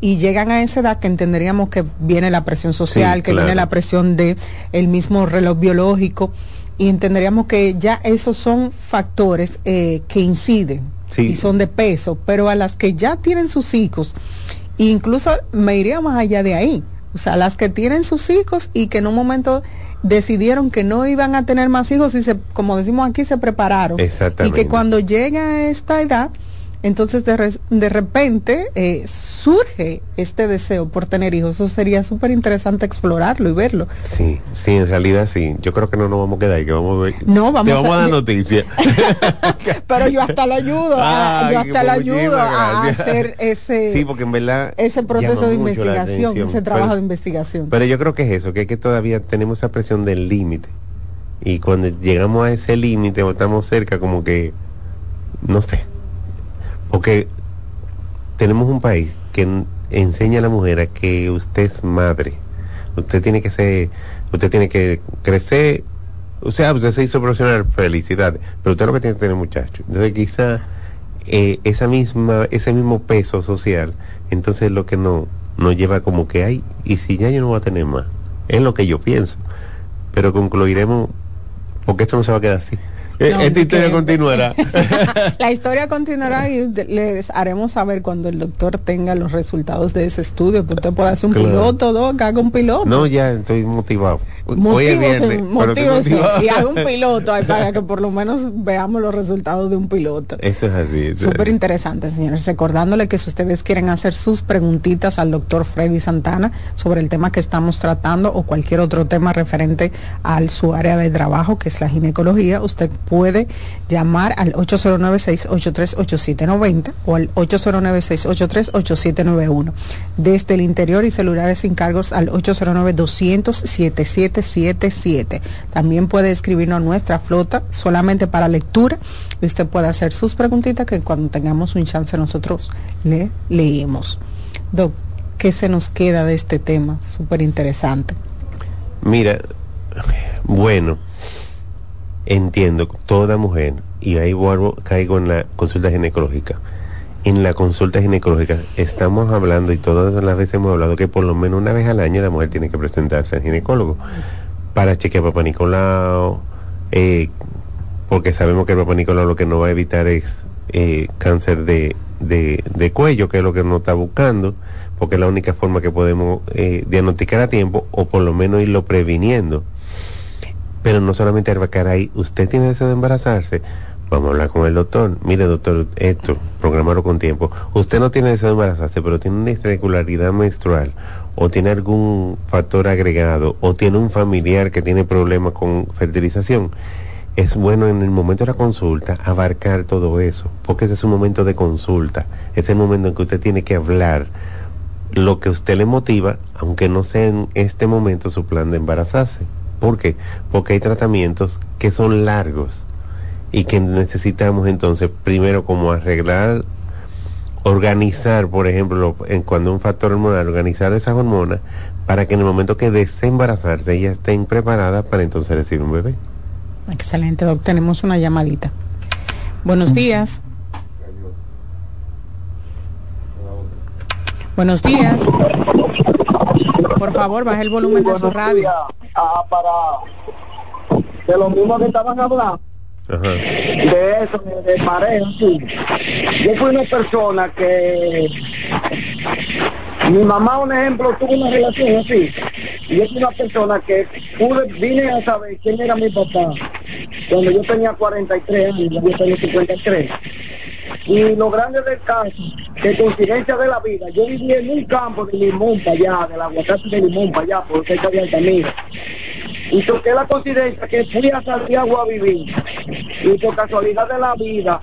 y llegan a esa edad que entenderíamos que viene la presión social, Sí, que claro. viene la presión de el mismo reloj biológico y entenderíamos que ya esos son factores eh, que inciden Sí. y son de peso, pero a las que ya tienen sus hijos, incluso me iría más allá de ahí, o sea, las que tienen sus hijos y que en un momento decidieron que no iban a tener más hijos y se, como decimos aquí, se prepararon. Y Exactamente. que cuando llega a esta edad, entonces de, de repente eh, surge este deseo por tener hijos. Eso sería súper interesante explorarlo y verlo. Sí, sí, en realidad sí. Yo creo que no nos vamos a quedar ahí, que vamos a ver. No, vamos Te vamos a- a, dar noticias. Pero yo hasta lo ayudo, a- Ay, yo hasta lo ayudo a hacer ese, Sí, porque en verdad. ese proceso de investigación, ese trabajo Pero- de investigación. Pero yo creo que es eso, que es que todavía tenemos esa presión del límite. Y cuando llegamos a ese límite o estamos cerca, como que, no sé. Porque tenemos un país que enseña a la mujer a que usted es madre. Usted tiene que ser, usted tiene que crecer. O sea, usted se hizo profesional, felicidades. Pero usted lo que tiene que tener muchacho. Entonces quizá eh, esa misma, ese mismo peso social, entonces lo que no, nos lleva como que hay, y si ya yo no voy a tener más, es lo que yo pienso. Pero concluiremos, porque esto no se va a quedar así. Eh, No, Esta que- historia continuará. La historia continuará y les haremos saber cuando el doctor tenga los resultados de ese estudio, que usted pueda hacer un Claro. piloto, doc, haga un piloto. no, ya estoy motivado. Hoy es Motívese, viernes, pero estoy motívese motivado. y haga un piloto ahí para que por lo menos veamos los resultados de un piloto. Eso es así. Súper interesante, señores. Recordándole que si ustedes quieren hacer sus preguntitas al doctor Freddy Santana sobre el tema que estamos tratando o cualquier otro tema referente a su área de trabajo, que es la ginecología, usted puede llamar al 809-683-8790 o al 809-683-8791. Desde el interior y celulares sin cargos al 809-200-7777. También puede escribirnos a nuestra flota solamente para lectura y usted puede hacer sus preguntitas que cuando tengamos un chance nosotros le leemos. Doc, ¿qué se nos queda de este tema? Súper interesante. Mira, bueno, entiendo, toda mujer, y ahí vuelvo, caigo en la consulta ginecológica. En la consulta ginecológica estamos hablando, y todas las veces hemos hablado, que por lo menos una vez al año la mujer tiene que presentarse al ginecólogo para chequear papá Nicolau, eh, porque sabemos que el papá Nicolau lo que nos va a evitar es eh, cáncer de, de, cuello, que es lo que nos está buscando, porque es la única forma que podemos eh, diagnosticar a tiempo o por lo menos irlo previniendo. Pero no solamente ahí, usted tiene deseo de embarazarse, vamos a hablar con el doctor. Mire, doctor, esto, programarlo con tiempo. Usted no tiene deseo de embarazarse, pero tiene una irregularidad menstrual, o tiene algún factor agregado, o tiene un familiar que tiene problemas con fertilización. Es bueno en el momento de la consulta abarcar todo eso, porque ese es un momento de consulta, es el momento en que usted tiene que hablar lo que a usted le motiva, aunque no sea en este momento su plan de embarazarse. ¿Por qué? Porque hay tratamientos que son largos y que necesitamos entonces primero como arreglar, organizar, por ejemplo, en cuando un factor hormonal, organizar esas hormonas para que en el momento que desee embarazarse ellas estén preparadas para entonces recibir un bebé. Excelente, Doc. Tenemos una llamadita. Buenos días. Buenos días. Por favor, baje el volumen de su radio. Ah, para de lo mismo que estaban hablando de eso, de, de pareja, sí. Yo fui una persona que mi mamá, un ejemplo, tuvo una relación así. Y yo fui una persona que pude, vine a saber quién era mi papá cuando yo tenía 43 años, yo tenía 53. Y lo grande del caso, que coincidencia de la vida, yo viví en un campo de limón para allá, del aguacate de limón para allá, por cerca de Altamira. Y toqué la coincidencia que fui a Santiago a vivir. Y por casualidad de la vida,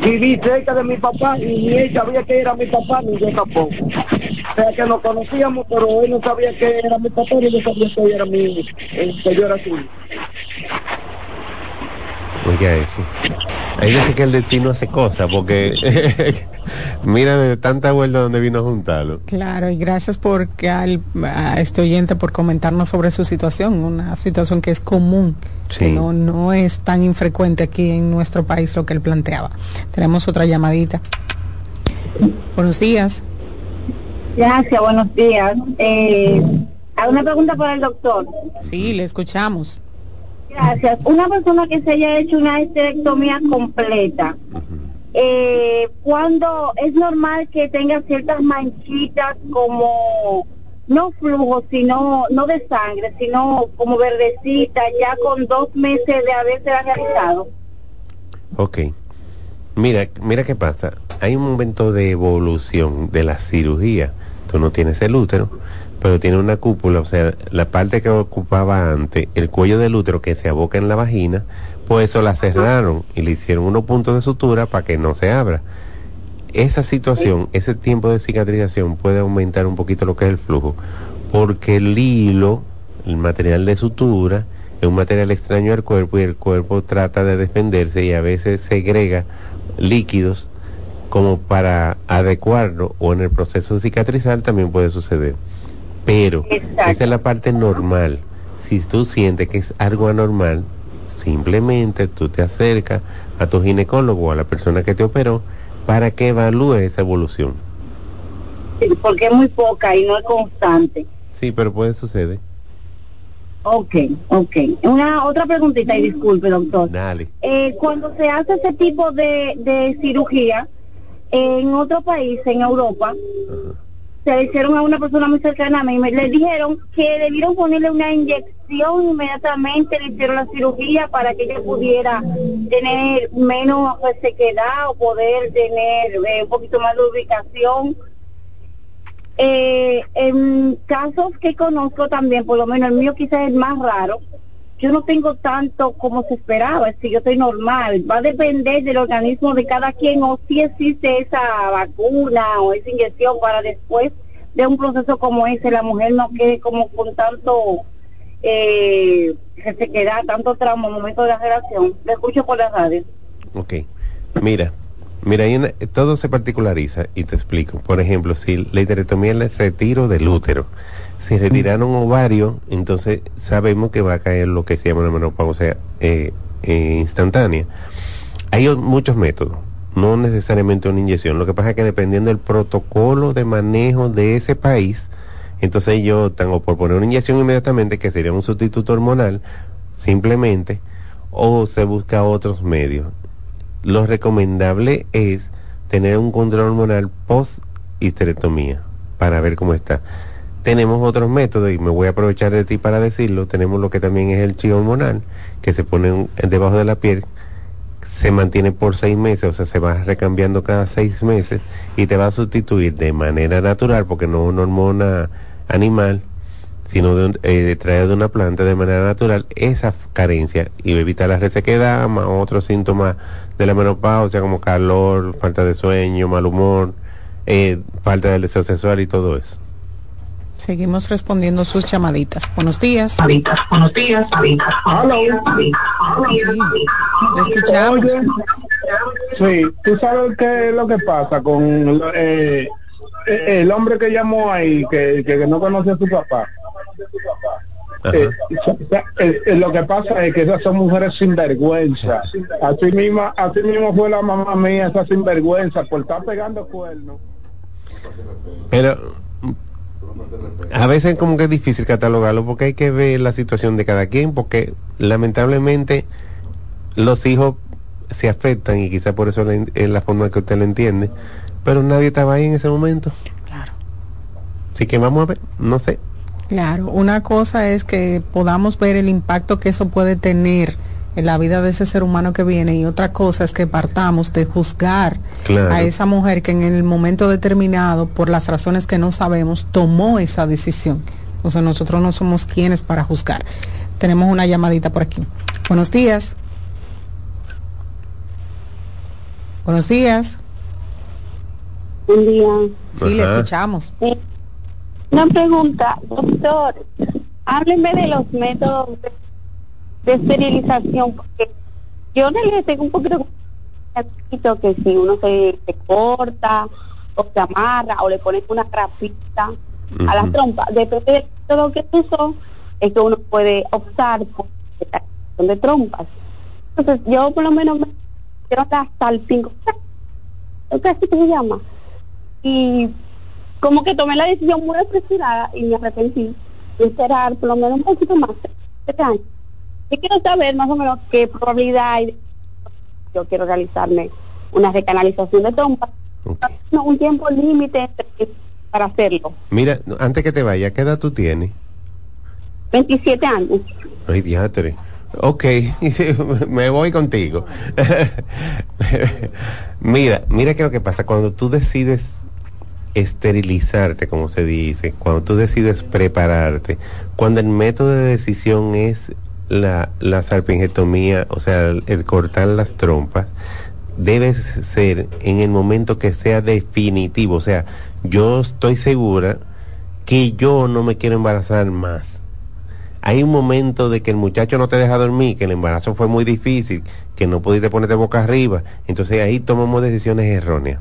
viví cerca de mi papá y ni él sabía que era mi papá, ni yo tampoco. O sea que nos conocíamos, pero él no sabía que era mi papá, ni yo sabía que era mi, que yo era su hijo. Oiga eso. Ahí dice que el destino hace cosas, porque mira de tanta vuelta donde vino a juntarlo. Claro, y gracias por que al, a este oyente por comentarnos sobre su situación, una situación que es común, que no, no es tan infrecuente aquí en nuestro país lo que él planteaba. Tenemos otra llamadita. Buenos días. Gracias, buenos días. Eh, ¿Alguna pregunta para el doctor? Sí, le escuchamos. Gracias. Una persona que se haya hecho una esterectomía completa, eh, cuando es normal que tenga ciertas manchitas como no flujo, sino no de sangre, sino como verdecita, ya con dos meses de haberse realizado. Ok. Mira, mira qué pasa. Hay un momento de evolución de la cirugía. Tú no tienes el útero, pero tiene una cúpula, o sea, la parte que ocupaba antes, el cuello del útero que se aboca en la vagina, pues eso la cerraron y le hicieron unos puntos de sutura para que no se abra. Esa situación, ese tiempo de cicatrización puede aumentar un poquito lo que es el flujo, porque el hilo, el material de sutura, es un material extraño al cuerpo y el cuerpo trata de defenderse y a veces segrega líquidos como para adecuarlo o en el proceso de cicatrizar también puede suceder. Pero esa es la parte normal. Si tú sientes que es algo anormal, simplemente tú te acercas a tu ginecólogo o a la persona que te operó para que evalúe esa evolución. Porque es muy poca y no es constante. Sí, pero puede suceder. Ok, ok. Una otra preguntita y disculpe, doctor. Dale. Eh, cuando se hace ese tipo de, de cirugía en otro país, en Europa, se le hicieron a una persona muy cercana a mí, me, le dijeron que debieron ponerle una inyección inmediatamente, le hicieron la cirugía para que ella pudiera tener menos resequedad o poder tener eh, un poquito más de ubicación. Eh, en casos que conozco también, por lo menos el mío quizás es más raro, yo no tengo tanto como se esperaba, es que yo estoy normal, va a depender del organismo de cada quien o si existe esa vacuna o esa inyección para después de un proceso como ese la mujer no quede como con tanto eh, queda tanto trauma el momento de la relación. Lo escucho por la radio. Ok, mira, mira, todo se particulariza y te explico. Por ejemplo, si la histerectomía es el retiro del útero, si retiraron ovario, entonces sabemos que va a caer lo que se llama una menopausia eh, eh, instantánea. Hay muchos métodos, no necesariamente una inyección. Lo que pasa es que dependiendo del protocolo de manejo de ese país, entonces yo tengo por poner una inyección inmediatamente, que sería un sustituto hormonal, simplemente, o se busca otros medios. Lo recomendable es tener un control hormonal post histerectomía para ver cómo está tenemos otros métodos y me voy a aprovechar de ti para decirlo. Tenemos lo que también es el chi hormonal, que se pone debajo de la piel, se mantiene por seis meses, o sea, se va recambiando cada seis meses y te va a sustituir de manera natural, porque no es una hormona animal, sino de, eh, traída de una planta de manera natural, esa carencia y evita la resequedad, más otros síntomas de la menopausia como calor, falta de sueño, mal humor, eh, falta del deseo sexual y todo eso. Seguimos respondiendo sus llamaditas. Buenos días. buenos días. Le escuchamos. Sí, tú sabes qué es lo que pasa con eh, eh, el hombre que llamó ahí, que, que no conoce a su papá. Eh, eh, lo que pasa es que esas son mujeres sinvergüenza. Así misma, así mismo fue la mamá mía, esa sinvergüenza, por estar pegando cuernos. Pero a veces como que es difícil catalogarlo porque hay que ver la situación de cada quien, porque lamentablemente los hijos se afectan y quizá por eso es la forma que usted lo entiende, pero nadie estaba ahí en ese momento. Claro. Así que vamos a ver, no sé. Claro, una cosa es que podamos ver el impacto que eso puede tener en la vida de ese ser humano que viene y otra cosa es que partamos de juzgar a esa mujer que en el momento determinado, por las razones que no sabemos, tomó esa decisión. O sea, nosotros no somos quienes para juzgar. Tenemos una llamadita por aquí. Buenos días. Buenos días. Buen día. Sí, le escuchamos. Eh, Una pregunta, doctor. Háblenme de los métodos de, de esterilización, porque yo le tengo un poquito que si uno se, se corta o se amarra o le ponen una grafita a las trompas, depende del método que uso, es que uno puede optar por la de trompas. Entonces, yo por lo menos me quiero hasta el 5, ¿qué se llama? Y como que tomé la decisión muy apresurada y me arrepentí de esperar por lo menos un poquito más, este año. Y quiero saber más o menos qué probabilidad hay de yo quiero realizarme una recanalización de trompas. No, un tiempo límite para hacerlo. Mira, antes que te vaya, ¿qué edad tú tienes? 27 años. Ay, diatre. Ok, me voy contigo. mira, mira qué es lo que pasa. Cuando tú decides esterilizarte, como se dice, cuando tú decides prepararte, cuando el método de decisión es la, la o sea, el, el cortar las trompas, debe ser en el momento que sea definitivo. O sea, yo estoy segura que yo no me quiero embarazar más. Hay un momento de que el muchacho no te deja dormir, que el embarazo fue muy difícil, que no pudiste ponerte boca arriba. Entonces ahí tomamos decisiones erróneas.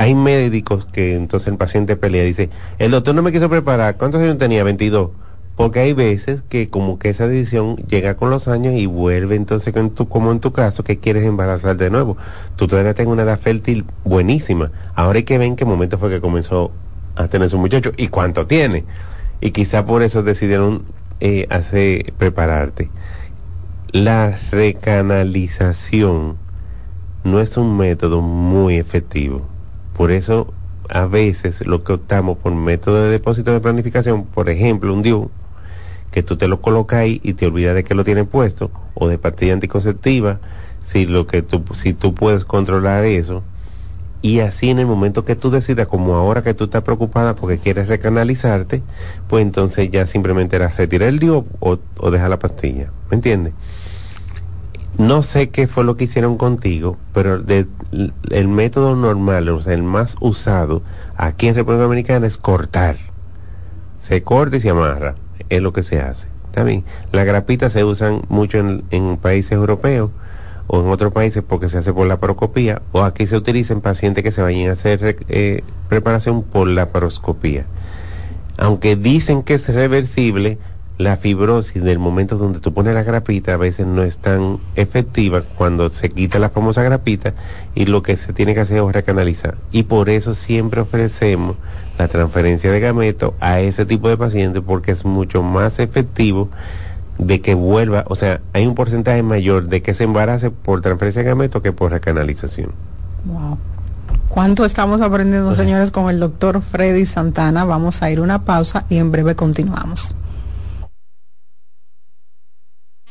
Hay médicos que entonces el paciente pelea y dice, el doctor no me quiso preparar. ¿Cuántos años tenía? 22. Porque hay veces que como que esa decisión llega con los años y vuelve entonces en tu, como en tu caso que quieres embarazar de nuevo. Tú todavía tienes una edad fértil buenísima. Ahora hay que ver en qué momento fue que comenzó a tener su muchacho y cuánto tiene. Y quizá por eso decidieron eh, hacer prepararte. La recanalización no es un método muy efectivo. Por eso a veces lo que optamos por método de depósito de planificación, por ejemplo, un DIU, que tú te lo colocas ahí y te olvidas de que lo tienen puesto, o de pastilla anticonceptiva, si lo que tú, si tú puedes controlar eso, y así en el momento que tú decidas, como ahora que tú estás preocupada porque quieres recanalizarte, pues entonces ya simplemente era retirar el DIU o, o dejar la pastilla, ¿me entiendes? No sé qué fue lo que hicieron contigo, pero el método normal, o sea, el más usado aquí en República Dominicana es cortar. Se corta y se amarra, es lo que se hace. ¿Está bien? Las grapitas se usan mucho en, en países europeos o en otros países porque se hace por la paroscopía, o aquí se utiliza en pacientes que se vayan a hacer eh, preparación por la paroscopía. Aunque dicen que es reversible, la fibrosis del momento donde tú pones la grapita a veces no es tan efectiva cuando se quita la famosa grapita y lo que se tiene que hacer es recanalizar. Y por eso siempre ofrecemos la transferencia de gameto a ese tipo de pacientes porque es mucho más efectivo de que vuelva, o sea, hay un porcentaje mayor de que se embarace por transferencia de gameto que por recanalización. Wow. ¿Cuánto estamos aprendiendo, señores, con el doctor Freddy Santana? Vamos a ir una pausa y en breve continuamos.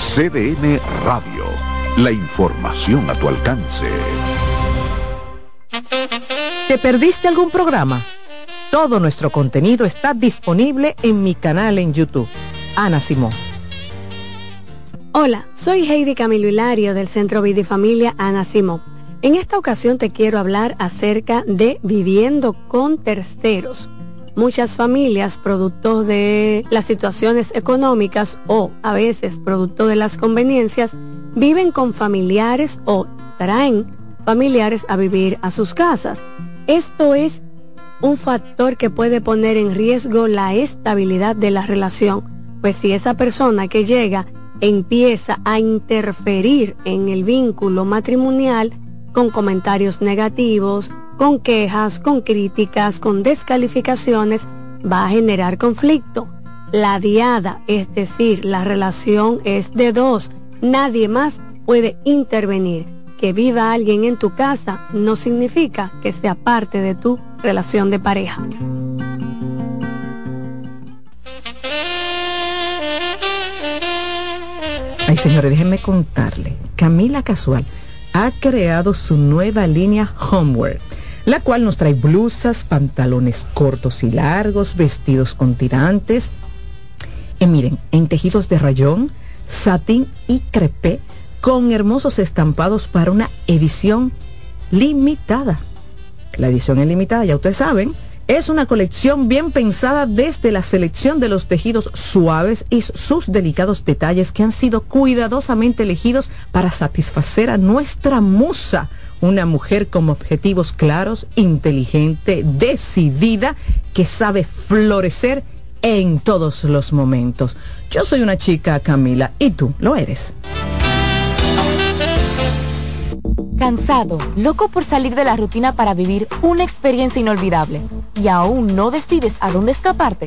CDN Radio. La información a tu alcance. ¿Te perdiste algún programa? Todo nuestro contenido está disponible en mi canal en YouTube. Ana Simón. Hola, soy Heidi Camilo Hilario del Centro Vida y Familia Ana Simón. En esta ocasión te quiero hablar acerca de viviendo con terceros. Muchas familias, producto de las situaciones económicas o a veces producto de las conveniencias, viven con familiares o traen familiares a vivir a sus casas. Esto es un factor que puede poner en riesgo la estabilidad de la relación, pues si esa persona que llega empieza a interferir en el vínculo matrimonial con comentarios negativos, con quejas, con críticas, con descalificaciones, va a generar conflicto. la diada, es decir, la relación es de dos, nadie más puede intervenir. Que viva alguien en tu casa no significa que sea parte de tu relación de pareja. Ay, señores, déjenme contarle. Camila Casual ha creado su nueva línea Homeware, la cual nos trae blusas, pantalones cortos y largos, vestidos con tirantes. Y miren, en tejidos de rayón, satín y crepé, con hermosos estampados para una edición limitada. La edición es limitada, ya ustedes saben, es una colección bien pensada desde la selección de los tejidos suaves y sus delicados detalles que han sido cuidadosamente elegidos para satisfacer a nuestra musa, una mujer con objetivos claros, inteligente, decidida, que sabe florecer en todos los momentos. Yo soy una chica, Camila, y tú lo eres. Cansado, loco por salir de la rutina para vivir una experiencia inolvidable y aún no decides a dónde escaparte.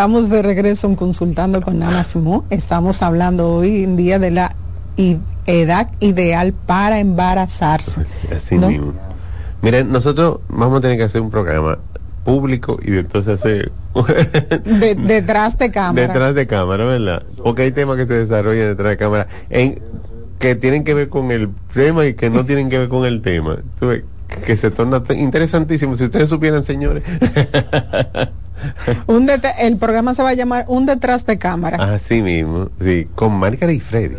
Estamos de regreso en Consultando con Ana. Estamos hablando hoy en día de la edad ideal para embarazarse. Así mismo. Miren, nosotros vamos a tener que hacer un programa público y entonces hacer... detrás de cámara. Detrás de cámara, ¿verdad? Porque hay temas que se desarrollan detrás de cámara en, que tienen que ver con el tema y que no tienen que ver con el tema. que se torna interesantísimo. Si ustedes supieran, señores. un el programa se va a llamar Un detrás de cámara. Así mismo, sí, con Margarita y Freddy.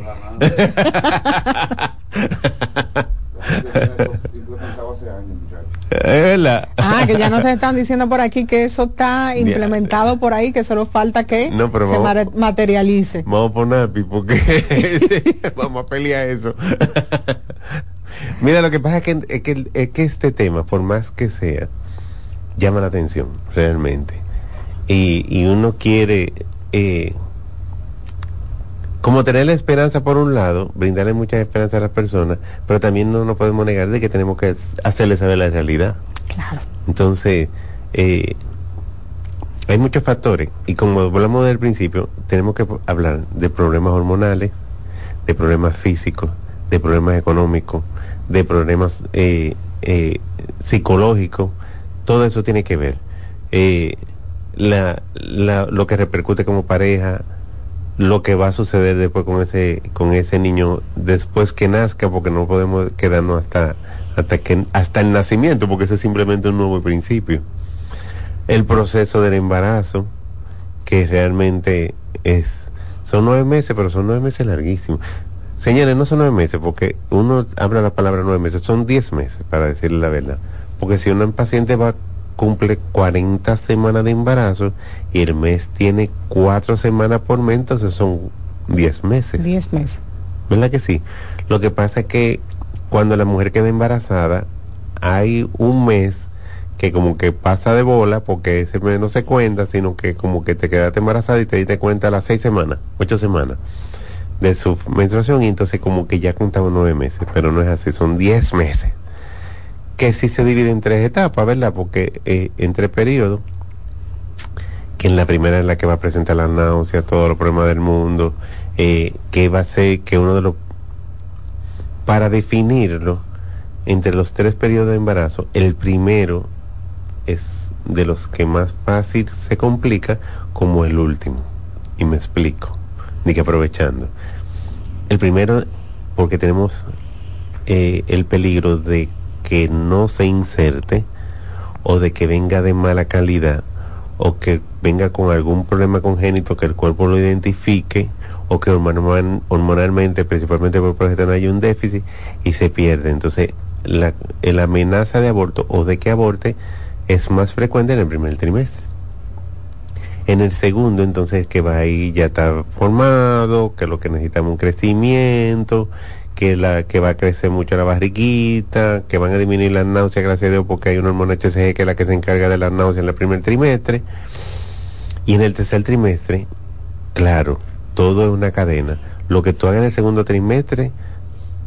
ah, que ya nos están diciendo por aquí que eso está implementado por ahí, que solo falta que se materialice. Vamos a poner porque vamos a pelear eso. Mira, lo que pasa es que, es que, es que este tema, por más que sea, llama la atención, realmente y, uno quiere eh, como tener la esperanza por un lado, brindarle mucha esperanza a las personas, pero también no nos podemos negar de que tenemos que hacerle saber la realidad. Claro. Entonces, eh, hay muchos factores y como hablamos del principio, tenemos que hablar de problemas hormonales, de problemas físicos, de problemas económicos, de problemas eh, psicológicos, todo eso tiene que ver la, la, lo que repercute como pareja, lo que va a suceder después con ese, con ese niño después que nazca, porque no podemos quedarnos hasta, hasta que, hasta el nacimiento, porque ese es simplemente un nuevo principio. El proceso del embarazo, que realmente es, son nueve meses, pero son nueve meses larguísimos. Señores, no son nueve meses, porque uno habla la palabra nueve meses, son diez meses, para decirle la verdad. Porque si un paciente va cumple 40 semanas de embarazo y el mes tiene cuatro semanas por mes, entonces son 10 meses. 10 meses. ¿Verdad que sí? Lo que pasa es que cuando la mujer queda embarazada, hay un mes que como que pasa de bola porque ese mes no se cuenta, sino que como que te quedaste embarazada y te diste cuenta a las seis semanas, ocho semanas de su menstruación y entonces como que ya contamos nueve meses, pero no es así, son diez meses. Que sí se divide en tres etapas, ¿verdad? Porque eh, entre periodos, que en la primera es la que va a presentar la náusea, todos los problemas del mundo, eh, que va a ser que uno de los, para definirlo, entre los tres periodos de embarazo, el primero es de los que más fácil se complica como el último. Y me explico, ni que aprovechando. El primero, porque tenemos eh, el peligro de que no se inserte o de que venga de mala calidad o que venga con algún problema congénito que el cuerpo lo identifique o que hormonalmente, principalmente por progesterona, hay un déficit y se pierde. Entonces, la, la amenaza de aborto o de que aborte es más frecuente en el primer trimestre. En el segundo, entonces, que va ahí ya está formado, que lo que necesitamos un crecimiento, que la que va a crecer mucho la barriguita, que van a disminuir las náuseas, gracias a Dios, porque hay una hormona HCG que es la que se encarga de las náuseas en el primer trimestre. Y en el tercer trimestre, claro, todo es una cadena. Lo que tú hagas en el segundo trimestre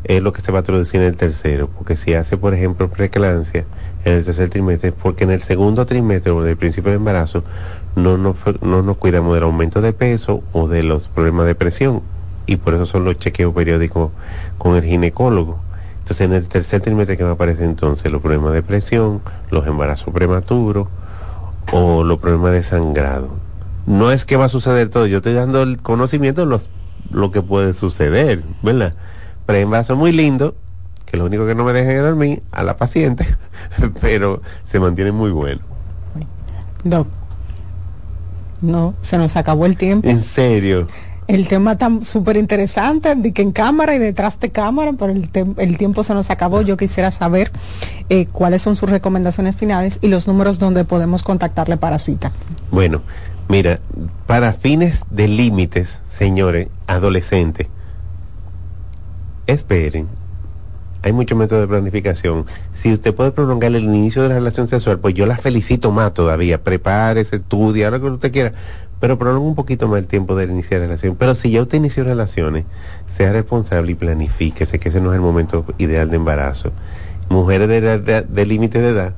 es lo que se va a producir en el tercero, porque si hace, por ejemplo, preeclampsia en el tercer trimestre, porque en el segundo trimestre o del principio de embarazo no nos cuidamos del aumento de peso o de los problemas de presión, y por eso son los chequeos periódicos con el ginecólogo. Entonces, en el tercer trimestre que me aparece entonces los problemas de presión, los embarazos prematuros o los problemas de sangrado. No es que va a suceder todo, yo estoy dando el conocimiento de los, lo que puede suceder, ¿verdad? Preembarazo muy lindo, que lo único que no me deja dormir a la paciente, pero se mantiene muy bueno. Doc, no, se nos acabó el tiempo. En serio. El tema está súper interesante, de que en cámara y detrás de cámara, pero el, el tiempo se nos acabó. Yo quisiera saber eh, cuáles son sus recomendaciones finales y los números donde podemos contactarle para cita. Bueno, mira, para fines de límites, señores, adolescentes, esperen. Hay muchos métodos de planificación. Si usted puede prolongar el inicio de la relación sexual, pues yo la felicito más todavía. Prepárese, estudie, lo que usted quiera pero prolonga un poquito más el tiempo de iniciar relación. Pero si ya usted inició relaciones, sea responsable y planifíquese, que ese no es el momento ideal de embarazo. Mujeres de, límite de edad,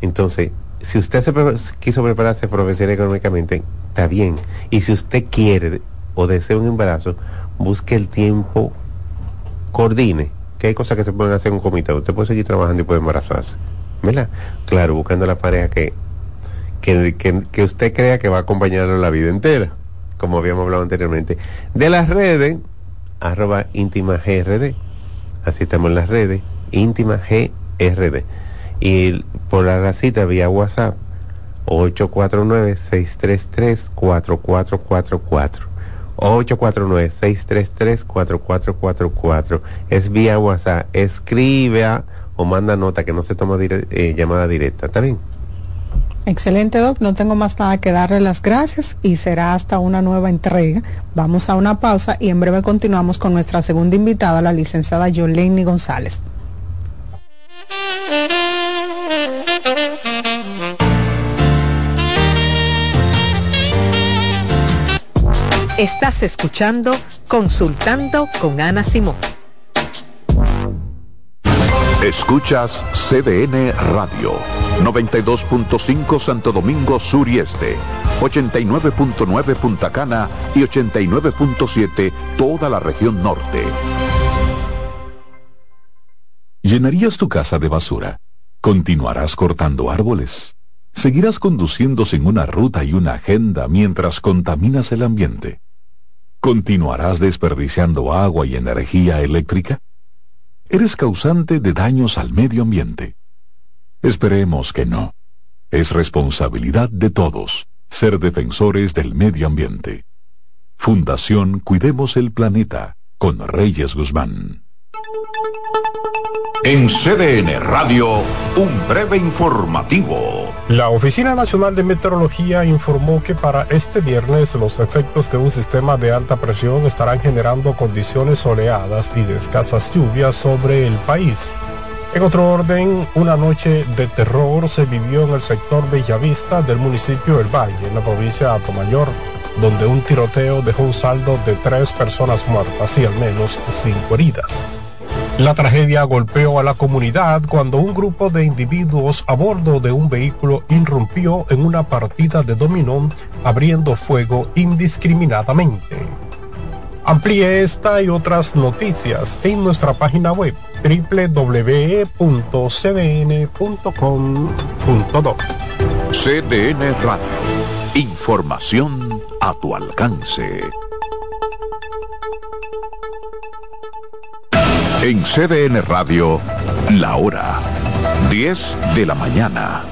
entonces, si usted se quiso prepararse profesional económicamente, está bien. Y si usted quiere o desea un embarazo, busque el tiempo, coordine, que hay cosas que se pueden hacer en un comité. Usted puede seguir trabajando y puede embarazarse. ¿Verdad? Claro, buscando la pareja que que, usted crea que va a acompañarlo la vida entera, como habíamos hablado anteriormente. De las redes, arroba íntima GRD, así estamos en las redes, íntima GRD. Y por la racita vía WhatsApp, 849-633-4444. 849-633-4444. Es vía WhatsApp. Escribe o manda nota que no se toma eh, llamada directa. ¿Está bien? Excelente, Doc. No tengo más nada que darle las gracias y será hasta una nueva entrega. Vamos a una pausa y en breve continuamos con nuestra segunda invitada, la licenciada Yoleni González. Estás escuchando Consultando con Ana Simón. Escuchas CDN Radio, 92.5 Santo Domingo Sur y Este, 89.9 Punta Cana y 89.7 toda la región norte. ¿Llenarías tu casa de basura? ¿Continuarás cortando árboles? ¿Seguirás conduciendo sin una ruta y una agenda mientras contaminas el ambiente? ¿Continuarás desperdiciando agua y energía eléctrica? eres causante de daños al medio ambiente. Esperemos que no. Es responsabilidad de todos ser defensores del medio ambiente. Fundación Cuidemos el Planeta con Reyes Guzmán. En CDN Radio, un breve informativo. La Oficina Nacional de Meteorología informó que para este viernes los efectos de un sistema de alta presión estarán generando condiciones soleadas y de escasas lluvias sobre el país. En otro orden, una noche de terror se vivió en el sector Bellavista del municipio El Valle, en la provincia de Atomayor, donde un tiroteo dejó un saldo de tres personas muertas y al menos cinco heridas. La tragedia golpeó a la comunidad cuando un grupo de individuos a bordo de un vehículo irrumpió en una partida de dominó abriendo fuego indiscriminadamente. Amplíe esta y otras noticias en nuestra página web www.cdn.com.do. CDN Radio. Información a tu alcance. En CDN Radio, la hora 10 de la mañana.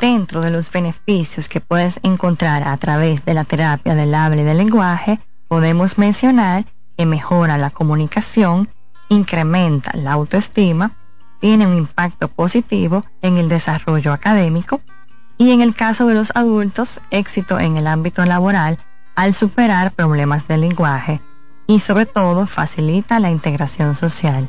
Dentro de los beneficios que puedes encontrar a través de la terapia del habla y del lenguaje, podemos mencionar que mejora la comunicación, incrementa la autoestima, tiene un impacto positivo en el desarrollo académico y en el caso de los adultos, éxito en el ámbito laboral al superar problemas del lenguaje y sobre todo facilita la integración social.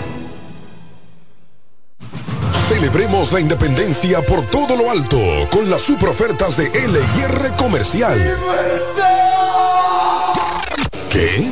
Celebremos la independencia por todo lo alto con las super ofertas de LIR Comercial. ¿Qué?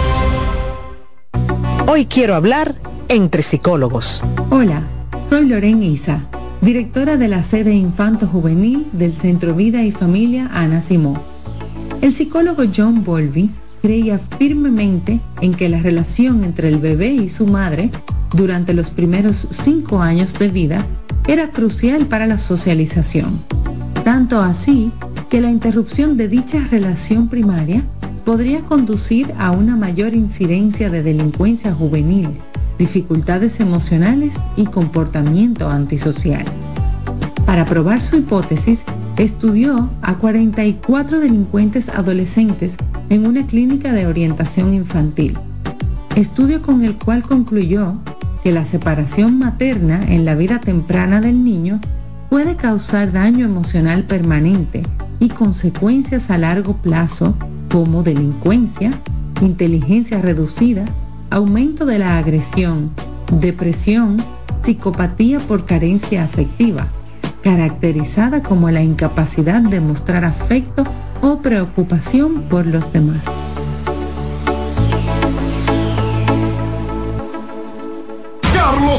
Hoy quiero hablar entre psicólogos. Hola, soy Loren Isa, directora de la sede Infanto Juvenil del Centro Vida y Familia Ana Simó. El psicólogo John Bolby creía firmemente en que la relación entre el bebé y su madre durante los primeros cinco años de vida era crucial para la socialización. Tanto así que la interrupción de dicha relación primaria podría conducir a una mayor incidencia de delincuencia juvenil, dificultades emocionales y comportamiento antisocial. Para probar su hipótesis, estudió a 44 delincuentes adolescentes en una clínica de orientación infantil, estudio con el cual concluyó que la separación materna en la vida temprana del niño puede causar daño emocional permanente y consecuencias a largo plazo como delincuencia, inteligencia reducida, aumento de la agresión, depresión, psicopatía por carencia afectiva, caracterizada como la incapacidad de mostrar afecto o preocupación por los demás.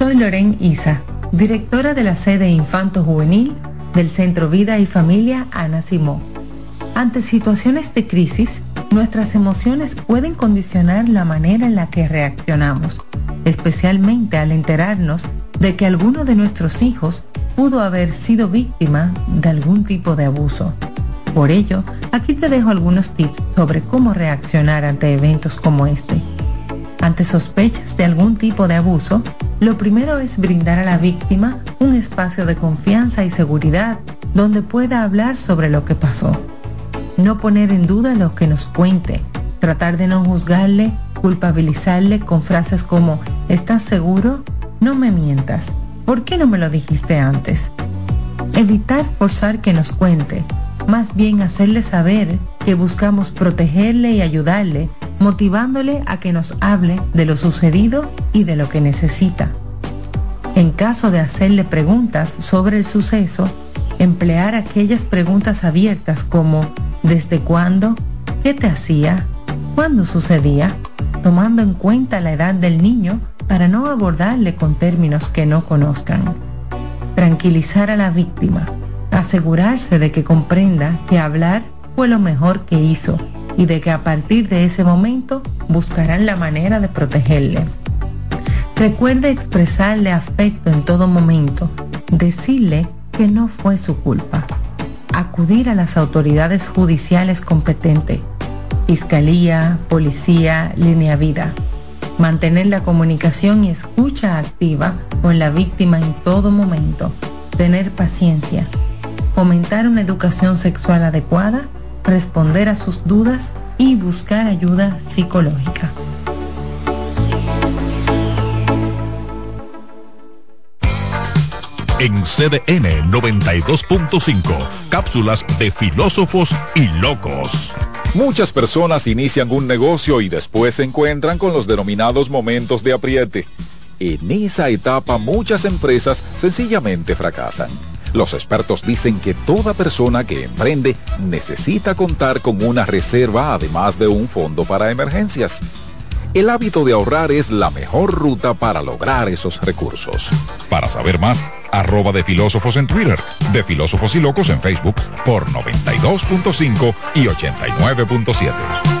soy Loren Isa, directora de la sede Infanto Juvenil del Centro Vida y Familia Ana Simó. Ante situaciones de crisis, nuestras emociones pueden condicionar la manera en la que reaccionamos, especialmente al enterarnos de que alguno de nuestros hijos pudo haber sido víctima de algún tipo de abuso. Por ello, aquí te dejo algunos tips sobre cómo reaccionar ante eventos como este. Ante sospechas de algún tipo de abuso, lo primero es brindar a la víctima un espacio de confianza y seguridad donde pueda hablar sobre lo que pasó. No poner en duda lo que nos cuente, tratar de no juzgarle, culpabilizarle con frases como ¿estás seguro? No me mientas. ¿Por qué no me lo dijiste antes? Evitar forzar que nos cuente, más bien hacerle saber que buscamos protegerle y ayudarle motivándole a que nos hable de lo sucedido y de lo que necesita. En caso de hacerle preguntas sobre el suceso, emplear aquellas preguntas abiertas como ¿desde cuándo? ¿Qué te hacía? ¿Cuándo sucedía? tomando en cuenta la edad del niño para no abordarle con términos que no conozcan. Tranquilizar a la víctima, asegurarse de que comprenda que hablar fue lo mejor que hizo y de que a partir de ese momento buscarán la manera de protegerle. Recuerde expresarle afecto en todo momento, decirle que no fue su culpa, acudir a las autoridades judiciales competentes, fiscalía, policía, línea vida, mantener la comunicación y escucha activa con la víctima en todo momento, tener paciencia, fomentar una educación sexual adecuada, responder a sus dudas y buscar ayuda psicológica. En CDN 92.5, cápsulas de filósofos y locos. Muchas personas inician un negocio y después se encuentran con los denominados momentos de apriete. En esa etapa muchas empresas sencillamente fracasan. Los expertos dicen que toda persona que emprende necesita contar con una reserva además de un fondo para emergencias. El hábito de ahorrar es la mejor ruta para lograr esos recursos. Para saber más, arroba de filósofos en Twitter, de filósofos y locos en Facebook por 92.5 y 89.7.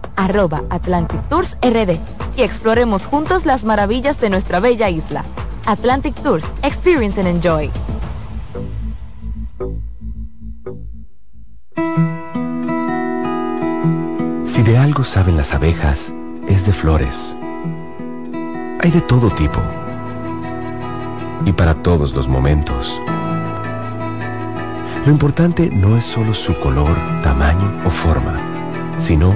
arroba Atlantic Tours RD y exploremos juntos las maravillas de nuestra bella isla. Atlantic Tours, Experience and Enjoy. Si de algo saben las abejas, es de flores. Hay de todo tipo y para todos los momentos. Lo importante no es solo su color, tamaño o forma, sino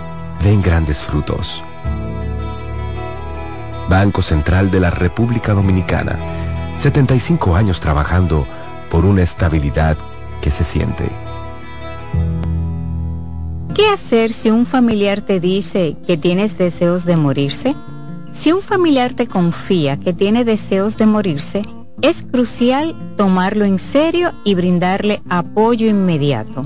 den grandes frutos. Banco Central de la República Dominicana. 75 años trabajando por una estabilidad que se siente. ¿Qué hacer si un familiar te dice que tienes deseos de morirse? Si un familiar te confía que tiene deseos de morirse, es crucial tomarlo en serio y brindarle apoyo inmediato.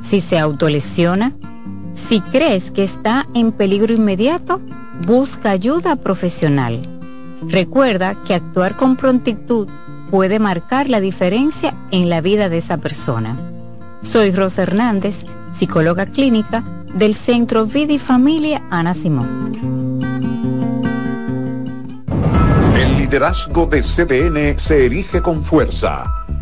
si se autolesiona, si crees que está en peligro inmediato, busca ayuda profesional. Recuerda que actuar con prontitud puede marcar la diferencia en la vida de esa persona. Soy Rosa Hernández, psicóloga clínica del Centro Vida y Familia Ana Simón. El liderazgo de CDN se erige con fuerza,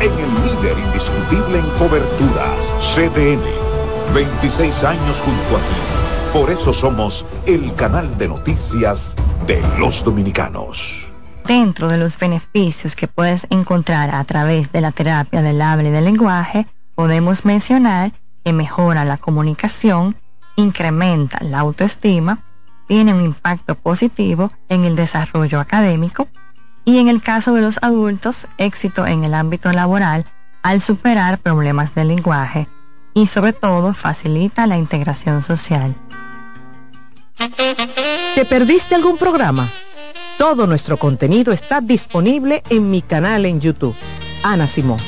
en el líder indiscutible en coberturas, CDN. 26 años junto a ti. Por eso somos el canal de noticias de los dominicanos. Dentro de los beneficios que puedes encontrar a través de la terapia del habla y del lenguaje, podemos mencionar que mejora la comunicación, incrementa la autoestima, tiene un impacto positivo en el desarrollo académico, y en el caso de los adultos, éxito en el ámbito laboral al superar problemas de lenguaje y sobre todo facilita la integración social. ¿Te perdiste algún programa? Todo nuestro contenido está disponible en mi canal en YouTube. Ana Simón.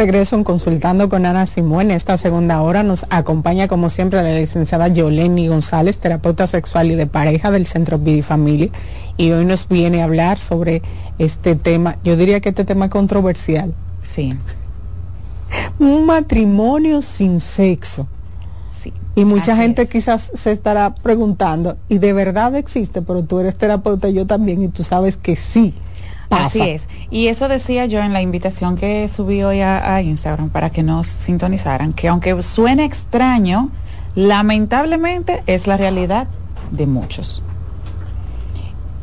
Regreso en Consultando con Ana Simón. En esta segunda hora nos acompaña, como siempre, la licenciada Yoleni González, terapeuta sexual y de pareja del Centro Vida Familia. Y hoy nos viene a hablar sobre este tema. Yo diría que este tema es controversial. Sí. Un matrimonio sin sexo. Sí. Y mucha gente quizás se estará preguntando, ¿y de verdad existe? Pero tú eres terapeuta y yo también, y tú sabes que sí. Así es. Y eso decía yo en la invitación que subí hoy a, Instagram para que nos sintonizaran, que aunque suene extraño, lamentablemente es la realidad de muchos.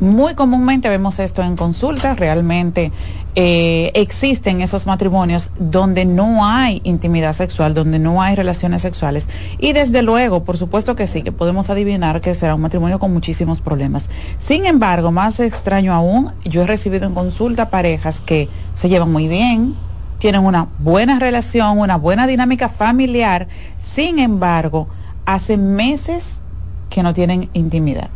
Muy comúnmente vemos esto en consultas, realmente eh, existen esos matrimonios donde no hay intimidad sexual, donde no hay relaciones sexuales. Y desde luego, por supuesto que sí, que podemos adivinar que será un matrimonio con muchísimos problemas. Sin embargo, más extraño aún, yo he recibido en consulta parejas que se llevan muy bien, tienen una buena relación, una buena dinámica familiar, sin embargo, hace meses que no tienen intimidad.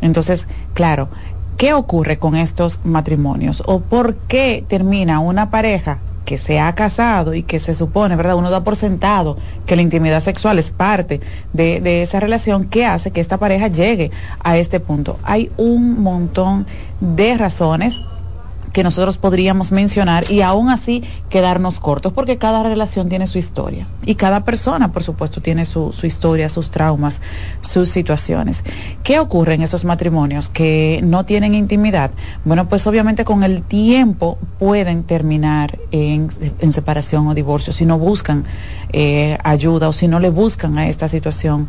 Entonces, claro, ¿qué ocurre con estos matrimonios? ¿O por qué termina una pareja que se ha casado y que se supone, ¿verdad? Uno da por sentado que la intimidad sexual es parte de, de, esa relación que hace que esta pareja llegue a este punto. Hay un montón de razones que nosotros podríamos mencionar y aún así quedarnos cortos, porque cada relación tiene su historia y cada persona, por supuesto, tiene su, su historia, sus traumas, sus situaciones. ¿Qué ocurre en esos matrimonios que no tienen intimidad? Bueno, pues obviamente con el tiempo pueden terminar en, en separación o divorcio si no buscan eh, ayuda o si no le buscan a esta situación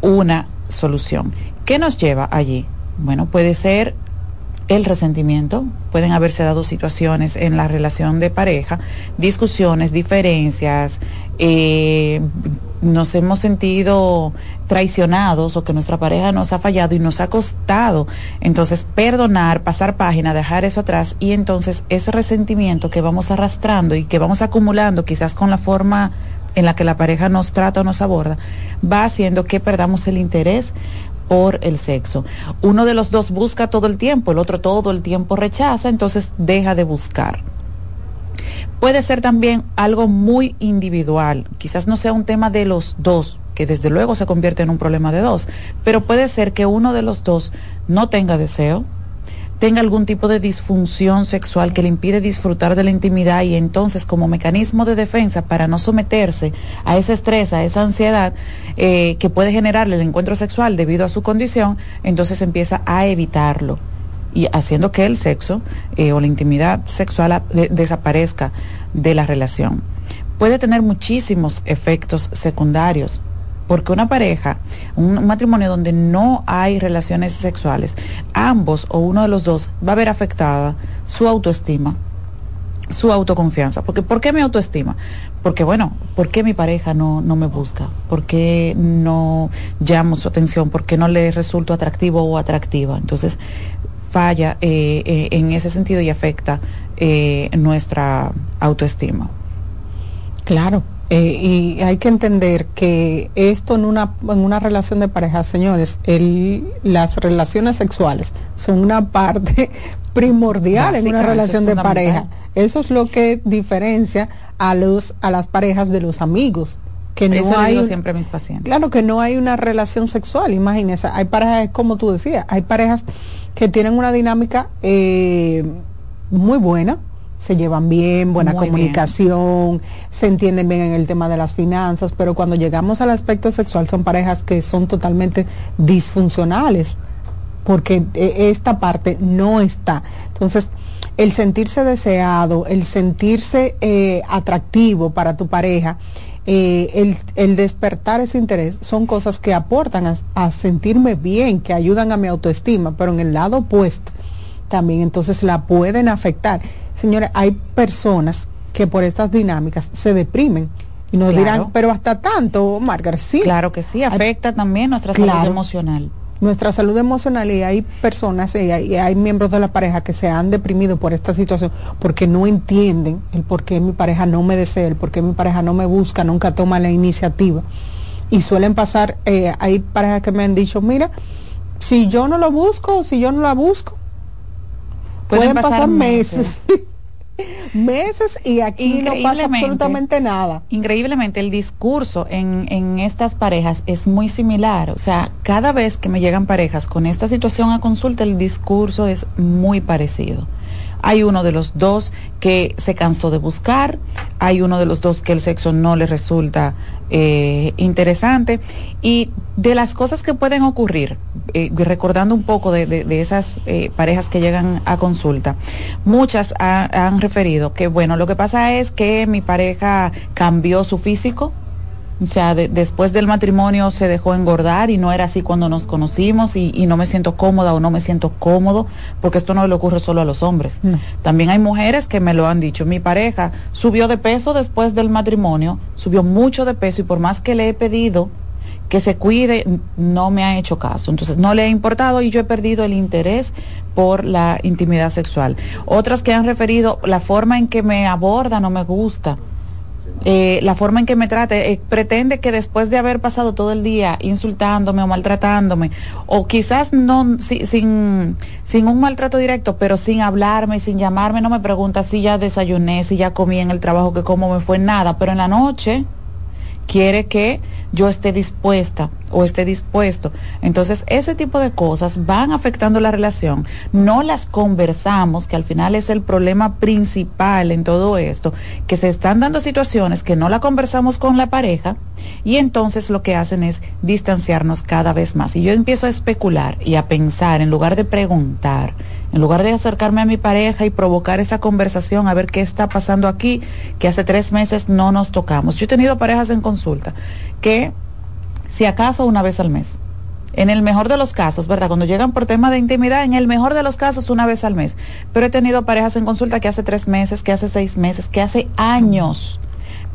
una solución. ¿Qué nos lleva allí? Bueno, puede ser el resentimiento. Pueden haberse dado situaciones en la relación de pareja, discusiones, diferencias, eh, nos hemos sentido traicionados o que nuestra pareja nos ha fallado y nos ha costado. Entonces, perdonar, pasar página, dejar eso atrás y entonces ese resentimiento que vamos arrastrando y que vamos acumulando quizás con la forma en la que la pareja nos trata o nos aborda, va haciendo que perdamos el interés por el sexo. Uno de los dos busca todo el tiempo, el otro todo el tiempo rechaza, entonces deja de buscar. Puede ser también algo muy individual, quizás no sea un tema de los dos, que desde luego se convierte en un problema de dos, pero puede ser que uno de los dos no tenga deseo, tenga algún tipo de disfunción sexual que le impide disfrutar de la intimidad y entonces como mecanismo de defensa para no someterse a ese estrés, a esa ansiedad eh, que puede generarle el encuentro sexual debido a su condición, entonces empieza a evitarlo y haciendo que el sexo eh, o la intimidad sexual desaparezca de la relación. Puede tener muchísimos efectos secundarios, porque una pareja, un matrimonio donde no hay relaciones sexuales, ambos o uno de los dos va a ver afectada su autoestima, su autoconfianza. Porque, ¿Por qué mi autoestima? Porque, bueno, ¿por qué mi pareja no, no me busca? ¿Por qué no llamo su atención? ¿Por qué no le resulto atractivo o atractiva? Entonces, falla eh, eh, en ese sentido y afecta eh, nuestra autoestima. Claro, y hay que entender que esto en una, en una relación de pareja, señores, el, las relaciones sexuales son una parte primordial en una relación de pareja. Eso es lo que diferencia a los a las parejas de los amigos que no hay siempre a mis pacientes. Claro que no hay una relación sexual, imagínese, hay parejas como tú decías, hay parejas que tienen una dinámica eh, muy buena, se llevan bien, buena comunicación, se entienden bien en el tema de las finanzas, pero cuando llegamos al aspecto sexual son parejas que son totalmente disfuncionales, porque eh, esta parte no está. Entonces, el sentirse deseado, el sentirse eh, atractivo para tu pareja, el, el, despertar ese interés son cosas que aportan a, sentirme bien, que ayudan a mi autoestima, pero en el lado opuesto también entonces la pueden afectar. Señores, hay personas que por estas dinámicas se deprimen y nos dirán, pero hasta tanto, Margaret, sí. Claro que sí, afecta también nuestra salud emocional nuestra salud emocional y hay personas y hay, miembros de la pareja que se han deprimido por esta situación porque no entienden el por qué mi pareja no me desea, el por qué mi pareja no me busca, nunca toma la iniciativa. Y suelen pasar, eh, hay parejas que me han dicho, mira, si yo no lo busco, si yo no la busco, pueden, pasar, meses. meses y aquí no pasa absolutamente nada. Increíblemente el discurso en, en estas parejas es muy similar. O sea, cada vez que me llegan parejas con esta situación a consulta, el discurso es muy parecido. Hay uno de los dos que se cansó de buscar, hay uno de los dos que el sexo no le resulta eh, interesante. Y de las cosas que pueden ocurrir, eh, recordando un poco de, esas eh, parejas que llegan a consulta, muchas han referido que bueno, lo que pasa es que mi pareja cambió su físico, o sea, después del matrimonio se dejó engordar y no era así cuando nos conocimos y, no me siento cómoda o no me siento cómodo, porque esto no le ocurre solo a los hombres. También hay mujeres que me lo han dicho. Mi pareja subió de peso después del matrimonio, subió mucho de peso y por más que le he pedido que se cuide, no me ha hecho caso. Entonces no le ha importado y yo he perdido el interés por la intimidad sexual. Otras que han referido, la forma en que me aborda no me gusta eh, la forma en que me trate, eh, pretende que después de haber pasado todo el día insultándome o maltratándome, o quizás no sin, sin un maltrato directo, pero sin hablarme, sin llamarme, no me pregunta si ya desayuné, si ya comí en el trabajo, que cómo me fue, nada, pero en la noche quiere que yo esté dispuesta o esté dispuesto. Entonces, ese tipo de cosas van afectando la relación. No las conversamos, que al final es el problema principal en todo esto, que se están dando situaciones que no la conversamos con la pareja y entonces lo que hacen es distanciarnos cada vez más. Y yo empiezo a especular y a pensar en lugar de preguntar en lugar de acercarme a mi pareja y provocar esa conversación, a ver qué está pasando aquí, que hace tres meses no nos tocamos. Yo he tenido parejas en consulta que, si acaso, una vez al mes. En el mejor de los casos, ¿verdad? Cuando llegan por tema de intimidad, en el mejor de los casos, una vez al mes. Pero he tenido parejas en consulta que hace tres meses, que hace seis meses, que hace años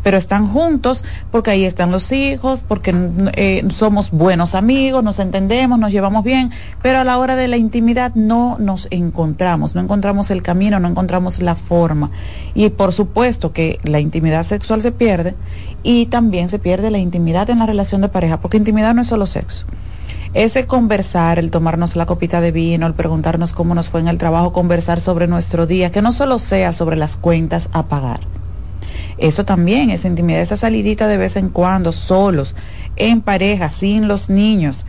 pero están juntos porque ahí están los hijos, porque eh, somos buenos amigos, nos entendemos, nos llevamos bien, pero a la hora de la intimidad no nos encontramos, no encontramos el camino, no encontramos la forma. Y por supuesto que la intimidad sexual se pierde y también se pierde la intimidad en la relación de pareja, porque intimidad no es solo sexo ese conversar, el tomarnos la copita de vino, el preguntarnos cómo nos fue en el trabajo, conversar sobre nuestro día, que no solo sea sobre las cuentas a pagar, eso también, esa intimidad, esa salidita de vez en cuando, solos, en pareja, sin los niños.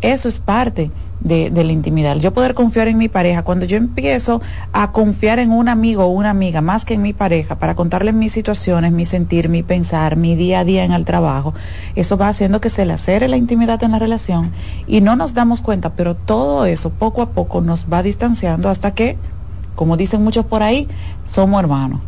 Eso es parte de, la intimidad. Yo poder confiar en mi pareja, cuando yo empiezo a confiar en un amigo o una amiga más que en mi pareja para contarle mis situaciones, mi sentir, mi pensar, mi día a día en el trabajo, eso va haciendo que se le acere la intimidad en la relación y no nos damos cuenta, pero todo eso poco a poco nos va distanciando hasta que, como dicen muchos por ahí, somos hermanos.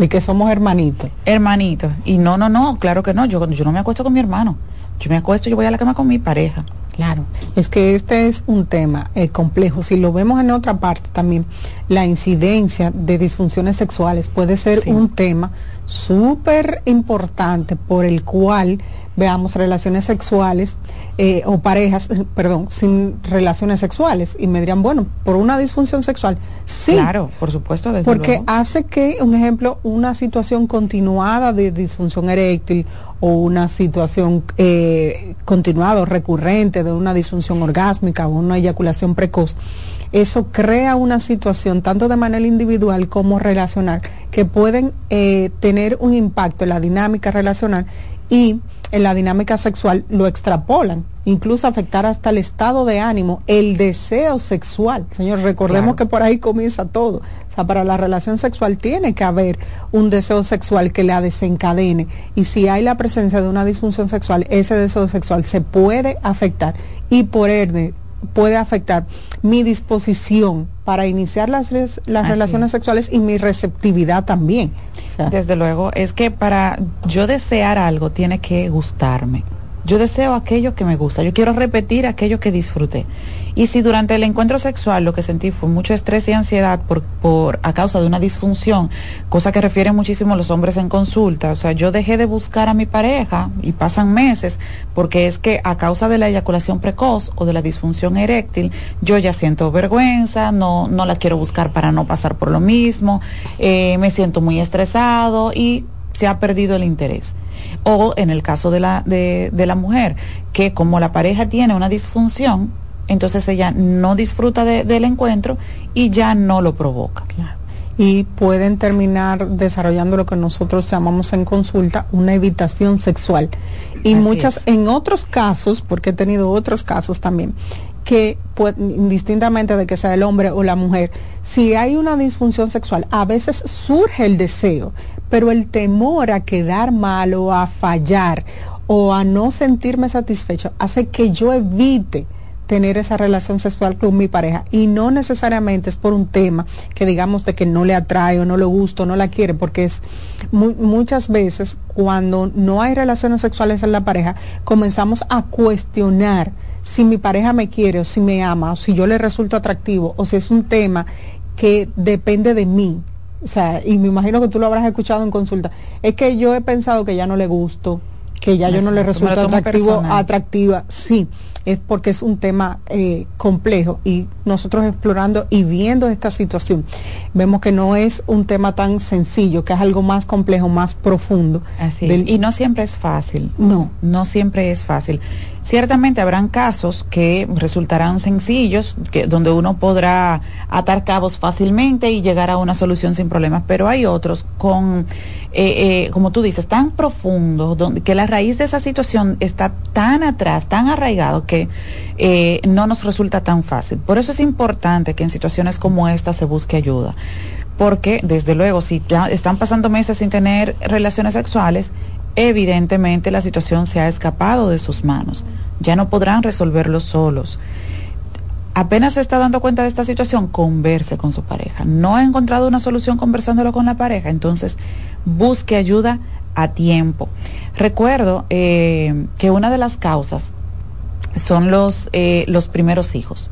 Y que somos hermanitos. Hermanitos. Y no, no, no, claro que no. Yo, yo no me acuesto con mi hermano. Yo me acuesto, yo voy a la cama con mi pareja. Claro, es que este es un tema eh, complejo. Si lo vemos en otra parte también, la incidencia de disfunciones sexuales puede ser un tema súper importante por el cual veamos relaciones sexuales eh, o parejas, perdón, sin relaciones sexuales. Y me dirían, bueno, por una disfunción sexual. Sí. Claro, por supuesto. Desde porque hace que, un ejemplo, una situación continuada de disfunción eréctil o una situación eh, continuada o recurrente de una disfunción orgásmica o una eyaculación precoz, eso crea una situación tanto de manera individual como relacional que pueden eh, tener un impacto en la dinámica relacional y en la dinámica sexual lo extrapolan, incluso afectar hasta el estado de ánimo, el deseo sexual. Señor, recordemos que por ahí comienza todo. O sea, para la relación sexual tiene que haber un deseo sexual que la desencadene. Y si hay la presencia de una disfunción sexual, ese deseo sexual se puede afectar y por ende puede afectar mi disposición para iniciar las, las relaciones sexuales y mi receptividad también. Desde luego, es que para yo desear algo tiene que gustarme. Yo deseo aquello que me gusta, yo quiero repetir aquello que disfruté. Y si durante el encuentro sexual lo que sentí fue mucho estrés y ansiedad por, por a causa de una disfunción, cosa que refieren muchísimo los hombres en consulta, o sea, yo dejé de buscar a mi pareja y pasan meses porque es que a causa de la eyaculación precoz o de la disfunción eréctil, yo ya siento vergüenza, no, no la quiero buscar para no pasar por lo mismo, eh, me siento muy estresado y se ha perdido el interés. O en el caso de la, de, de la mujer, que como la pareja tiene una disfunción, entonces ella no disfruta del encuentro y ya no lo provoca. Y pueden terminar desarrollando lo que nosotros llamamos en consulta una evitación sexual. Y muchas, en otros casos, porque he tenido otros casos también, que pues, indistintamente de que sea el hombre o la mujer, si hay una disfunción sexual, a veces surge el deseo, pero el temor a quedar mal o a fallar o a no sentirme satisfecho hace que yo evite tener esa relación sexual con mi pareja y no necesariamente es por un tema que digamos de que no le atrae o no le gusta o no la quiere, porque es muchas veces cuando no hay relaciones sexuales en la pareja, comenzamos a cuestionar si mi pareja me quiere o si me ama o si yo le resulto atractivo o si es un tema que depende de mí. O sea, y me imagino que tú lo habrás escuchado en consulta. Es que yo he pensado que ya no le gusto, que ya yo no le resulta atractivo, atractiva. Sí, es porque es un tema eh, complejo y nosotros explorando y viendo esta situación vemos que no es un tema tan sencillo, que es algo más complejo, más profundo. Así es. Y no siempre es fácil. No. No siempre es fácil. Ciertamente habrán casos que resultarán sencillos, que, donde uno podrá atar cabos fácilmente y llegar a una solución sin problemas, pero hay otros con, eh, eh, como tú dices, tan profundos, donde, que la raíz de esa situación está tan atrás, tan arraigado, que eh, no nos resulta tan fácil. Por eso es importante que en situaciones como esta se busque ayuda porque desde luego si están pasando meses sin tener relaciones sexuales, evidentemente la situación se ha escapado de sus manos. Ya no podrán resolverlo solos. Apenas se está dando cuenta de esta situación, converse con su pareja. No ha encontrado una solución conversándolo con la pareja, entonces busque ayuda a tiempo. Recuerdo eh, que una de las causas son los, eh, los primeros hijos.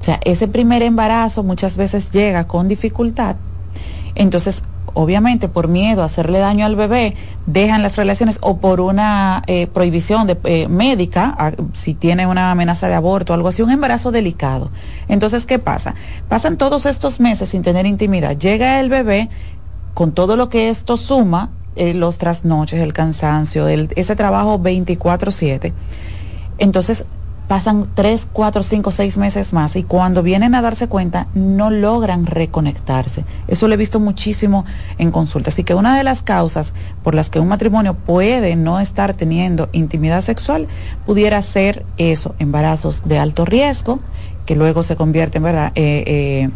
O sea, ese primer embarazo muchas veces llega con dificultad. Entonces, obviamente por miedo a hacerle daño al bebé, dejan las relaciones o por una eh, prohibición de, eh, médica, si tiene una amenaza de aborto o algo así, un embarazo delicado. Entonces, ¿qué pasa? Pasan todos estos meses sin tener intimidad. Llega el bebé con todo lo que esto suma, eh, los trasnoches, el cansancio, ese trabajo 24/7. Entonces, pasan tres, cuatro, cinco, seis meses más y cuando vienen a darse cuenta no logran reconectarse. Eso lo he visto muchísimo en consultas. Así que una de las causas por las que un matrimonio puede no estar teniendo intimidad sexual pudiera ser eso, embarazos de alto riesgo, que luego se convierten, ¿verdad? Eh, eh,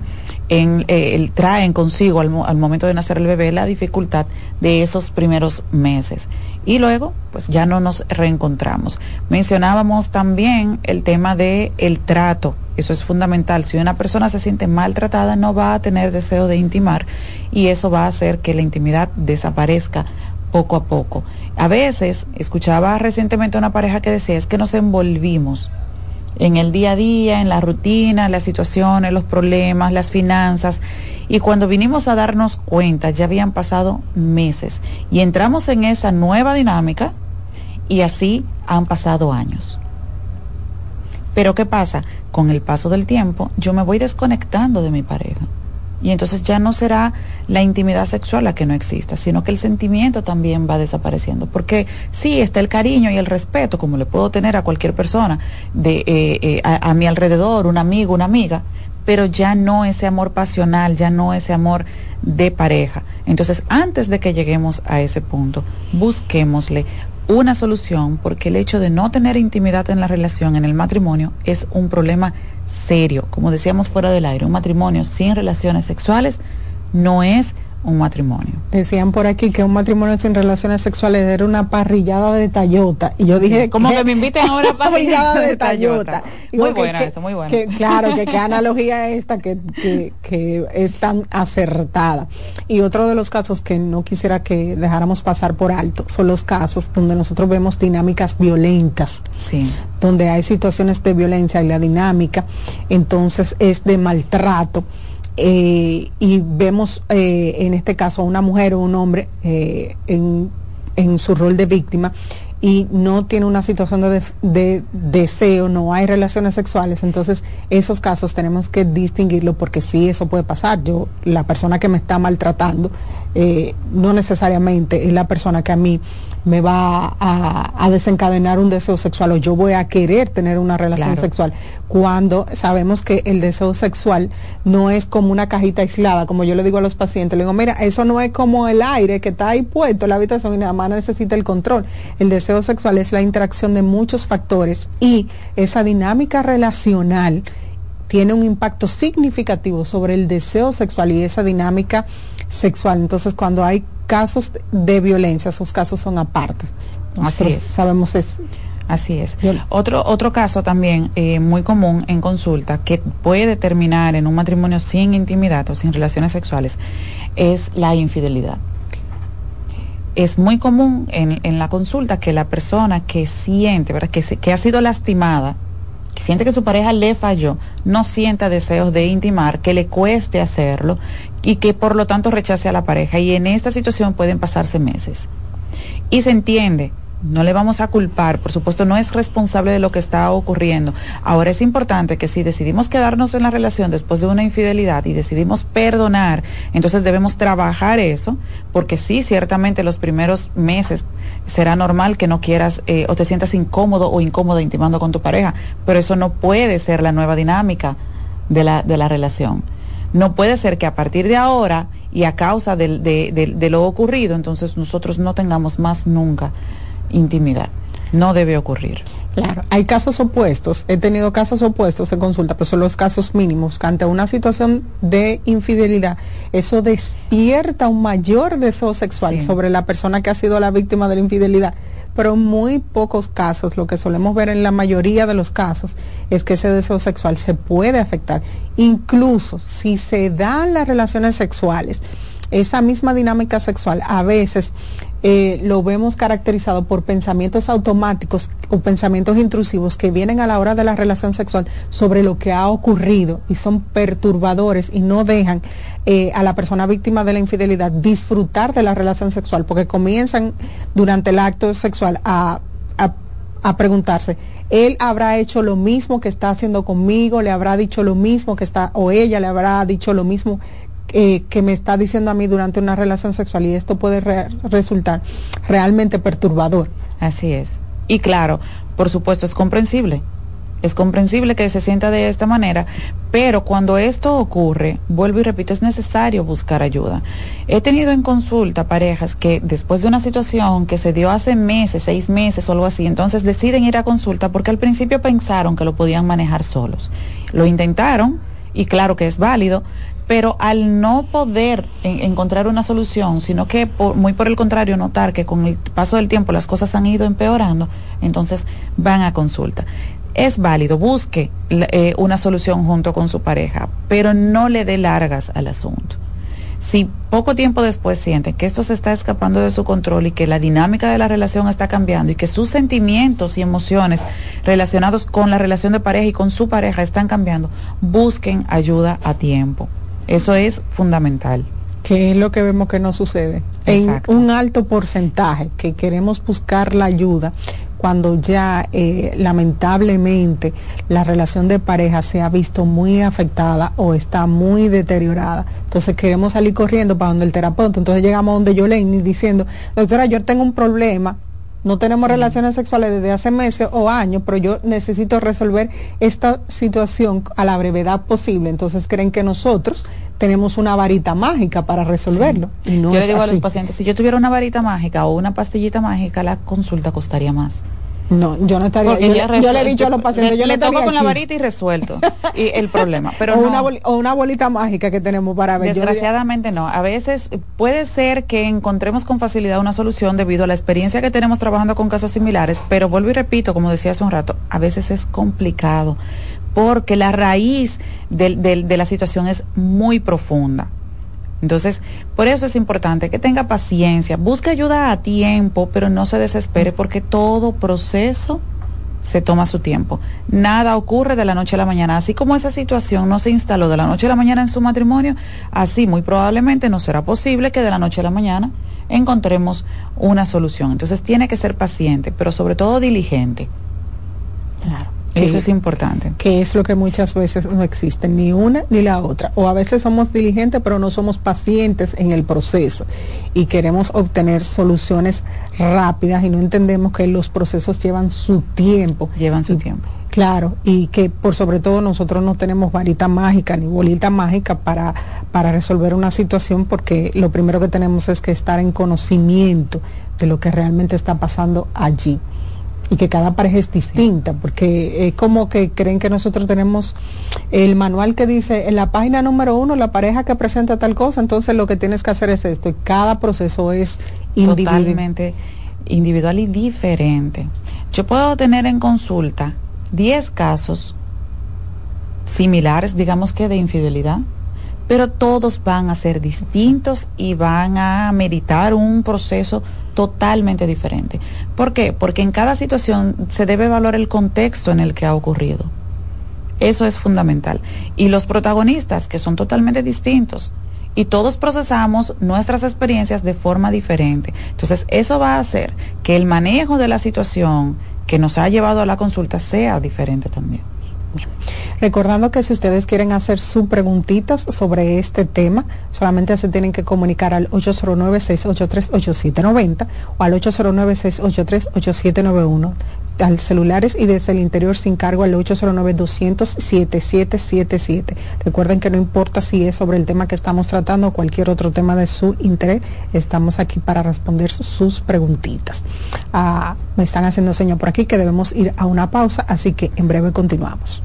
en, eh, traen consigo al, al, momento de nacer el bebé la dificultad de esos primeros meses. Y luego, pues ya no nos reencontramos. Mencionábamos también el tema de el trato. Eso es fundamental. Si una persona se siente maltratada, no va a tener deseo de intimar y eso va a hacer que la intimidad desaparezca poco a poco. A veces, escuchaba recientemente una pareja que decía, es que nos envolvimos en el día a día, en la rutina, las situaciones, los problemas, las finanzas. Y cuando vinimos a darnos cuenta, ya habían pasado meses y entramos en esa nueva dinámica y así han pasado años. Pero ¿qué pasa? Con el paso del tiempo, yo me voy desconectando de mi pareja y entonces ya no será la intimidad sexual la que no exista, sino que el sentimiento también va desapareciendo. Porque sí, está el cariño y el respeto, como le puedo tener a cualquier persona de, eh, eh, a, mi alrededor, un amigo, una amiga, pero ya no ese amor pasional, ya no ese amor de pareja. Entonces, antes de que lleguemos a ese punto, busquémosle una solución, porque el hecho de no tener intimidad en la relación, en el matrimonio, es un problema serio. Como decíamos fuera del aire, un matrimonio sin relaciones sexuales no es un matrimonio. Decían por aquí que un matrimonio sin relaciones sexuales era una parrillada de Tayota. Y yo dije. Como que, me inviten ahora a parrillada de Tayota. Muy buena eso, muy buena. claro, que qué analogía esta que, que, que, es tan acertada. Y otro de los casos que no quisiera que dejáramos pasar por alto son los casos donde nosotros vemos dinámicas violentas. Sí. Donde hay situaciones de violencia y la dinámica, entonces es de maltrato eh, y vemos eh, en este caso a una mujer o un hombre eh, en, en, su rol de víctima y no tiene una situación de, de, deseo, no hay relaciones sexuales, entonces esos casos tenemos que distinguirlo porque sí, eso puede pasar. Yo, la persona que me está maltratando, no necesariamente es la persona que a mí me va a, desencadenar un deseo sexual o yo voy a querer tener una relación sexual cuando sabemos que el deseo sexual no es como una cajita aislada, como yo le digo a los pacientes, le digo, mira, eso no es como el aire que está ahí puesto en la habitación y nada más necesita el control. El deseo sexual es la interacción de muchos factores y esa dinámica relacional tiene un impacto significativo sobre el deseo sexual y esa dinámica sexual. Entonces, cuando hay casos de violencia, esos casos son apartes. Así es. Sabemos es. Así es. Otro, otro caso también eh, muy común en consulta que puede terminar en un matrimonio sin intimidad o sin relaciones sexuales es la infidelidad. Es muy común en, en la consulta que la persona que siente, ¿verdad? Que, que ha sido lastimada, que siente que su pareja le falló, no sienta deseos de intimar, que le cueste hacerlo y que por lo tanto rechace a la pareja. Y en esta situación pueden pasarse meses. Y se entiende, no le vamos a culpar, por supuesto no es responsable de lo que está ocurriendo. Ahora es importante que si decidimos quedarnos en la relación después de una infidelidad y decidimos perdonar, entonces debemos trabajar eso, porque sí, ciertamente los primeros meses será normal que no quieras eh, o te sientas incómodo o incómoda intimando con tu pareja, pero eso no puede ser la nueva dinámica de la, de la relación. No puede ser que a partir de ahora y a causa de, de lo ocurrido, entonces nosotros no tengamos más nunca intimidad. No debe ocurrir. Claro, hay casos opuestos. He tenido casos opuestos en consulta, pero son los casos mínimos. Que ante una situación de infidelidad, eso despierta un mayor deseo sexual sobre la persona que ha sido la víctima de la infidelidad. Pero muy pocos casos, lo que solemos ver en la mayoría de los casos, es que ese deseo sexual se puede afectar. Incluso si se dan las relaciones sexuales, esa misma dinámica sexual a veces eh, lo vemos caracterizado por pensamientos automáticos o pensamientos intrusivos que vienen a la hora de la relación sexual sobre lo que ha ocurrido y son perturbadores y no dejan eh, a la persona víctima de la infidelidad disfrutar de la relación sexual porque comienzan durante el acto sexual a, a a preguntarse, él habrá hecho lo mismo que está haciendo conmigo, le habrá dicho lo mismo que está, o ella le habrá dicho lo mismo eh, que me está diciendo a mí durante una relación sexual y esto puede resultar realmente perturbador. Así es. Y claro, por supuesto, es comprensible. Es comprensible que se sienta de esta manera, pero cuando esto ocurre, vuelvo y repito, es necesario buscar ayuda. He tenido en consulta parejas que después de una situación que se dio hace meses, seis meses o algo así, entonces deciden ir a consulta porque al principio pensaron que lo podían manejar solos. Lo intentaron y claro que es válido, pero al no poder encontrar una solución, sino que muy por el contrario notar que con el paso del tiempo las cosas han ido empeorando, entonces van a consulta. Es válido, busque eh, una solución junto con su pareja, pero no le dé largas al asunto. Si poco tiempo después siente que esto se está escapando de su control y que la dinámica de la relación está cambiando y que sus sentimientos y emociones relacionados con la relación de pareja y con su pareja están cambiando, busquen ayuda a tiempo. Eso es fundamental. ¿Qué es lo que vemos que no sucede? Exacto. En un alto porcentaje que queremos buscar la ayuda cuando ya eh, lamentablemente la relación de pareja se ha visto muy afectada o está muy deteriorada. Entonces queremos salir corriendo para donde el terapeuta. Entonces llegamos donde Yolene diciendo, doctora, yo tengo un problema no tenemos relaciones sexuales desde hace meses o años, pero yo necesito resolver esta situación a la brevedad posible. Entonces creen que nosotros tenemos una varita mágica para resolverlo. Y no yo le digo a los pacientes, si yo tuviera una varita mágica o una pastillita mágica, la consulta costaría más. No, yo no estaría. Yo, le he dicho a los pacientes, yo le, toco con la varita y resuelto y el problema. Pero o, una o una bolita mágica que tenemos para ver. Desgraciadamente no. A veces puede ser que encontremos con facilidad una solución debido a la experiencia que tenemos trabajando con casos similares, pero vuelvo y repito, como decía hace un rato, a veces es complicado porque la raíz de la situación es muy profunda. Entonces, por eso es importante que tenga paciencia, busque ayuda a tiempo, pero no se desespere porque todo proceso se toma su tiempo. Nada ocurre de la noche a la mañana. Así como esa situación no se instaló de la noche a la mañana en su matrimonio, así muy probablemente no será posible que de la noche a la mañana encontremos una solución. Entonces tiene que ser paciente, pero sobre todo diligente. Claro. Eso es importante. Que es lo que muchas veces no existe, ni una ni la otra. O a veces somos diligentes, pero no somos pacientes en el proceso y queremos obtener soluciones rápidas y no entendemos que los procesos llevan su tiempo. Llevan su tiempo. Claro, y que por sobre todo nosotros no tenemos varita mágica ni bolita mágica para, para resolver una situación porque lo primero que tenemos es que estar en conocimiento de lo que realmente está pasando allí y que cada pareja es distinta, porque es como que creen que nosotros tenemos el manual que dice en la página número uno, la pareja que presenta tal cosa, entonces lo que tienes que hacer es esto, y cada proceso es individual. totalmente individual y diferente. Yo puedo tener en consulta 10 casos similares, digamos que de infidelidad, pero todos van a ser distintos y van a meritar un proceso totalmente diferente. ¿Por qué? Porque en cada situación se debe evaluar el contexto en el que ha ocurrido. Eso es fundamental. Y los protagonistas, que son totalmente distintos, y todos procesamos nuestras experiencias de forma diferente. Entonces, eso va a hacer que el manejo de la situación que nos ha llevado a la consulta sea diferente también. Recordando que si ustedes quieren hacer sus preguntitas sobre este tema, solamente se tienen que comunicar al 809-683-8790 o al 809-683-8791 al celulares y desde el interior sin cargo al 809-200-7777. Recuerden que no importa si es sobre el tema que estamos tratando o cualquier otro tema de su interés, estamos aquí para responder sus preguntitas. Ah, me están haciendo señas por aquí que debemos ir a una pausa, así que en breve continuamos.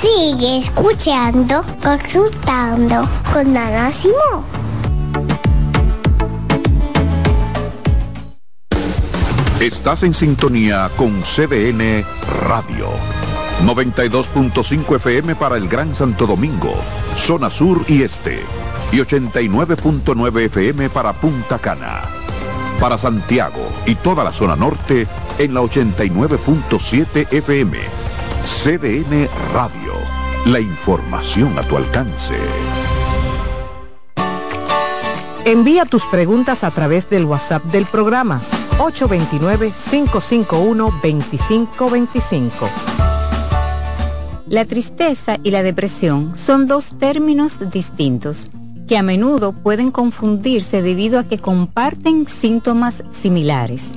Sigue escuchando, consultando con Ana Simón. Estás en sintonía con CDN Radio. 92.5 FM para el Gran Santo Domingo, zona sur y este, y 89.9 FM para Punta Cana. Para Santiago y toda la zona norte en la 89.7 FM. CDN Radio. La información a tu alcance. Envía tus preguntas a través del WhatsApp del programa 829-551-2525. La tristeza y la depresión son dos términos distintos que a menudo pueden confundirse debido a que comparten síntomas similares.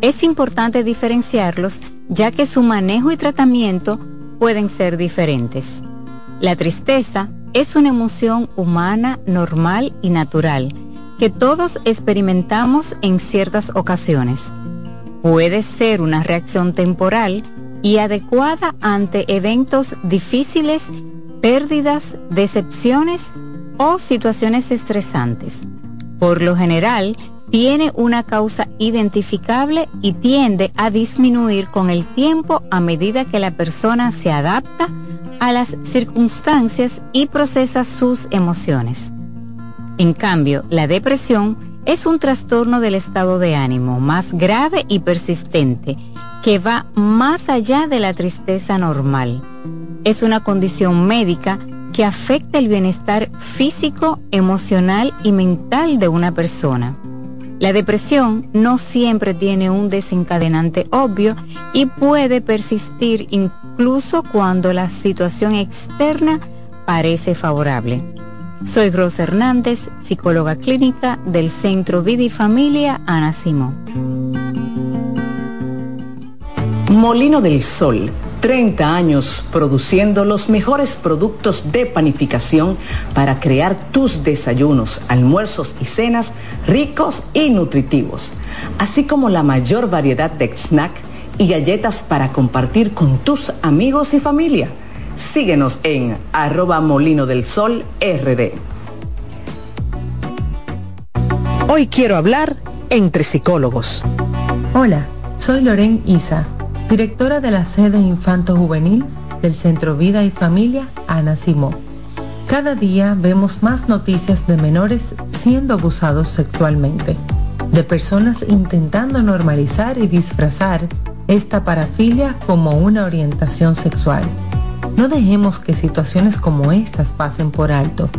Es importante diferenciarlos ya que su manejo y tratamiento pueden ser diferentes. La tristeza es una emoción humana normal y natural que todos experimentamos en ciertas ocasiones. Puede ser una reacción temporal y adecuada ante eventos difíciles, pérdidas, decepciones o situaciones estresantes. Por lo general, tiene una causa identificable y tiende a disminuir con el tiempo a medida que la persona se adapta a las circunstancias y procesa sus emociones. En cambio, la depresión es un trastorno del estado de ánimo más grave y persistente que va más allá de la tristeza normal. Es una condición médica que afecta el bienestar físico, emocional y mental de una persona. La depresión no siempre tiene un desencadenante obvio y puede persistir incluso cuando la situación externa parece favorable. Soy Rosa Hernández, psicóloga clínica del Centro Vida y Familia Ana Simón. Molino del Sol 30 años produciendo los mejores productos de panificación para crear tus desayunos, almuerzos y cenas ricos y nutritivos, así como la mayor variedad de snack y galletas para compartir con tus amigos y familia. Síguenos en arroba molino del sol rd. Hoy quiero hablar entre psicólogos. Hola, soy Loren Isa directora de la sede Infanto Juvenil del Centro Vida y Familia Ana Simó. Cada día vemos más noticias de menores siendo abusados sexualmente, de personas intentando normalizar y disfrazar esta parafilia como una orientación sexual. No dejemos que situaciones como estas pasen por alto.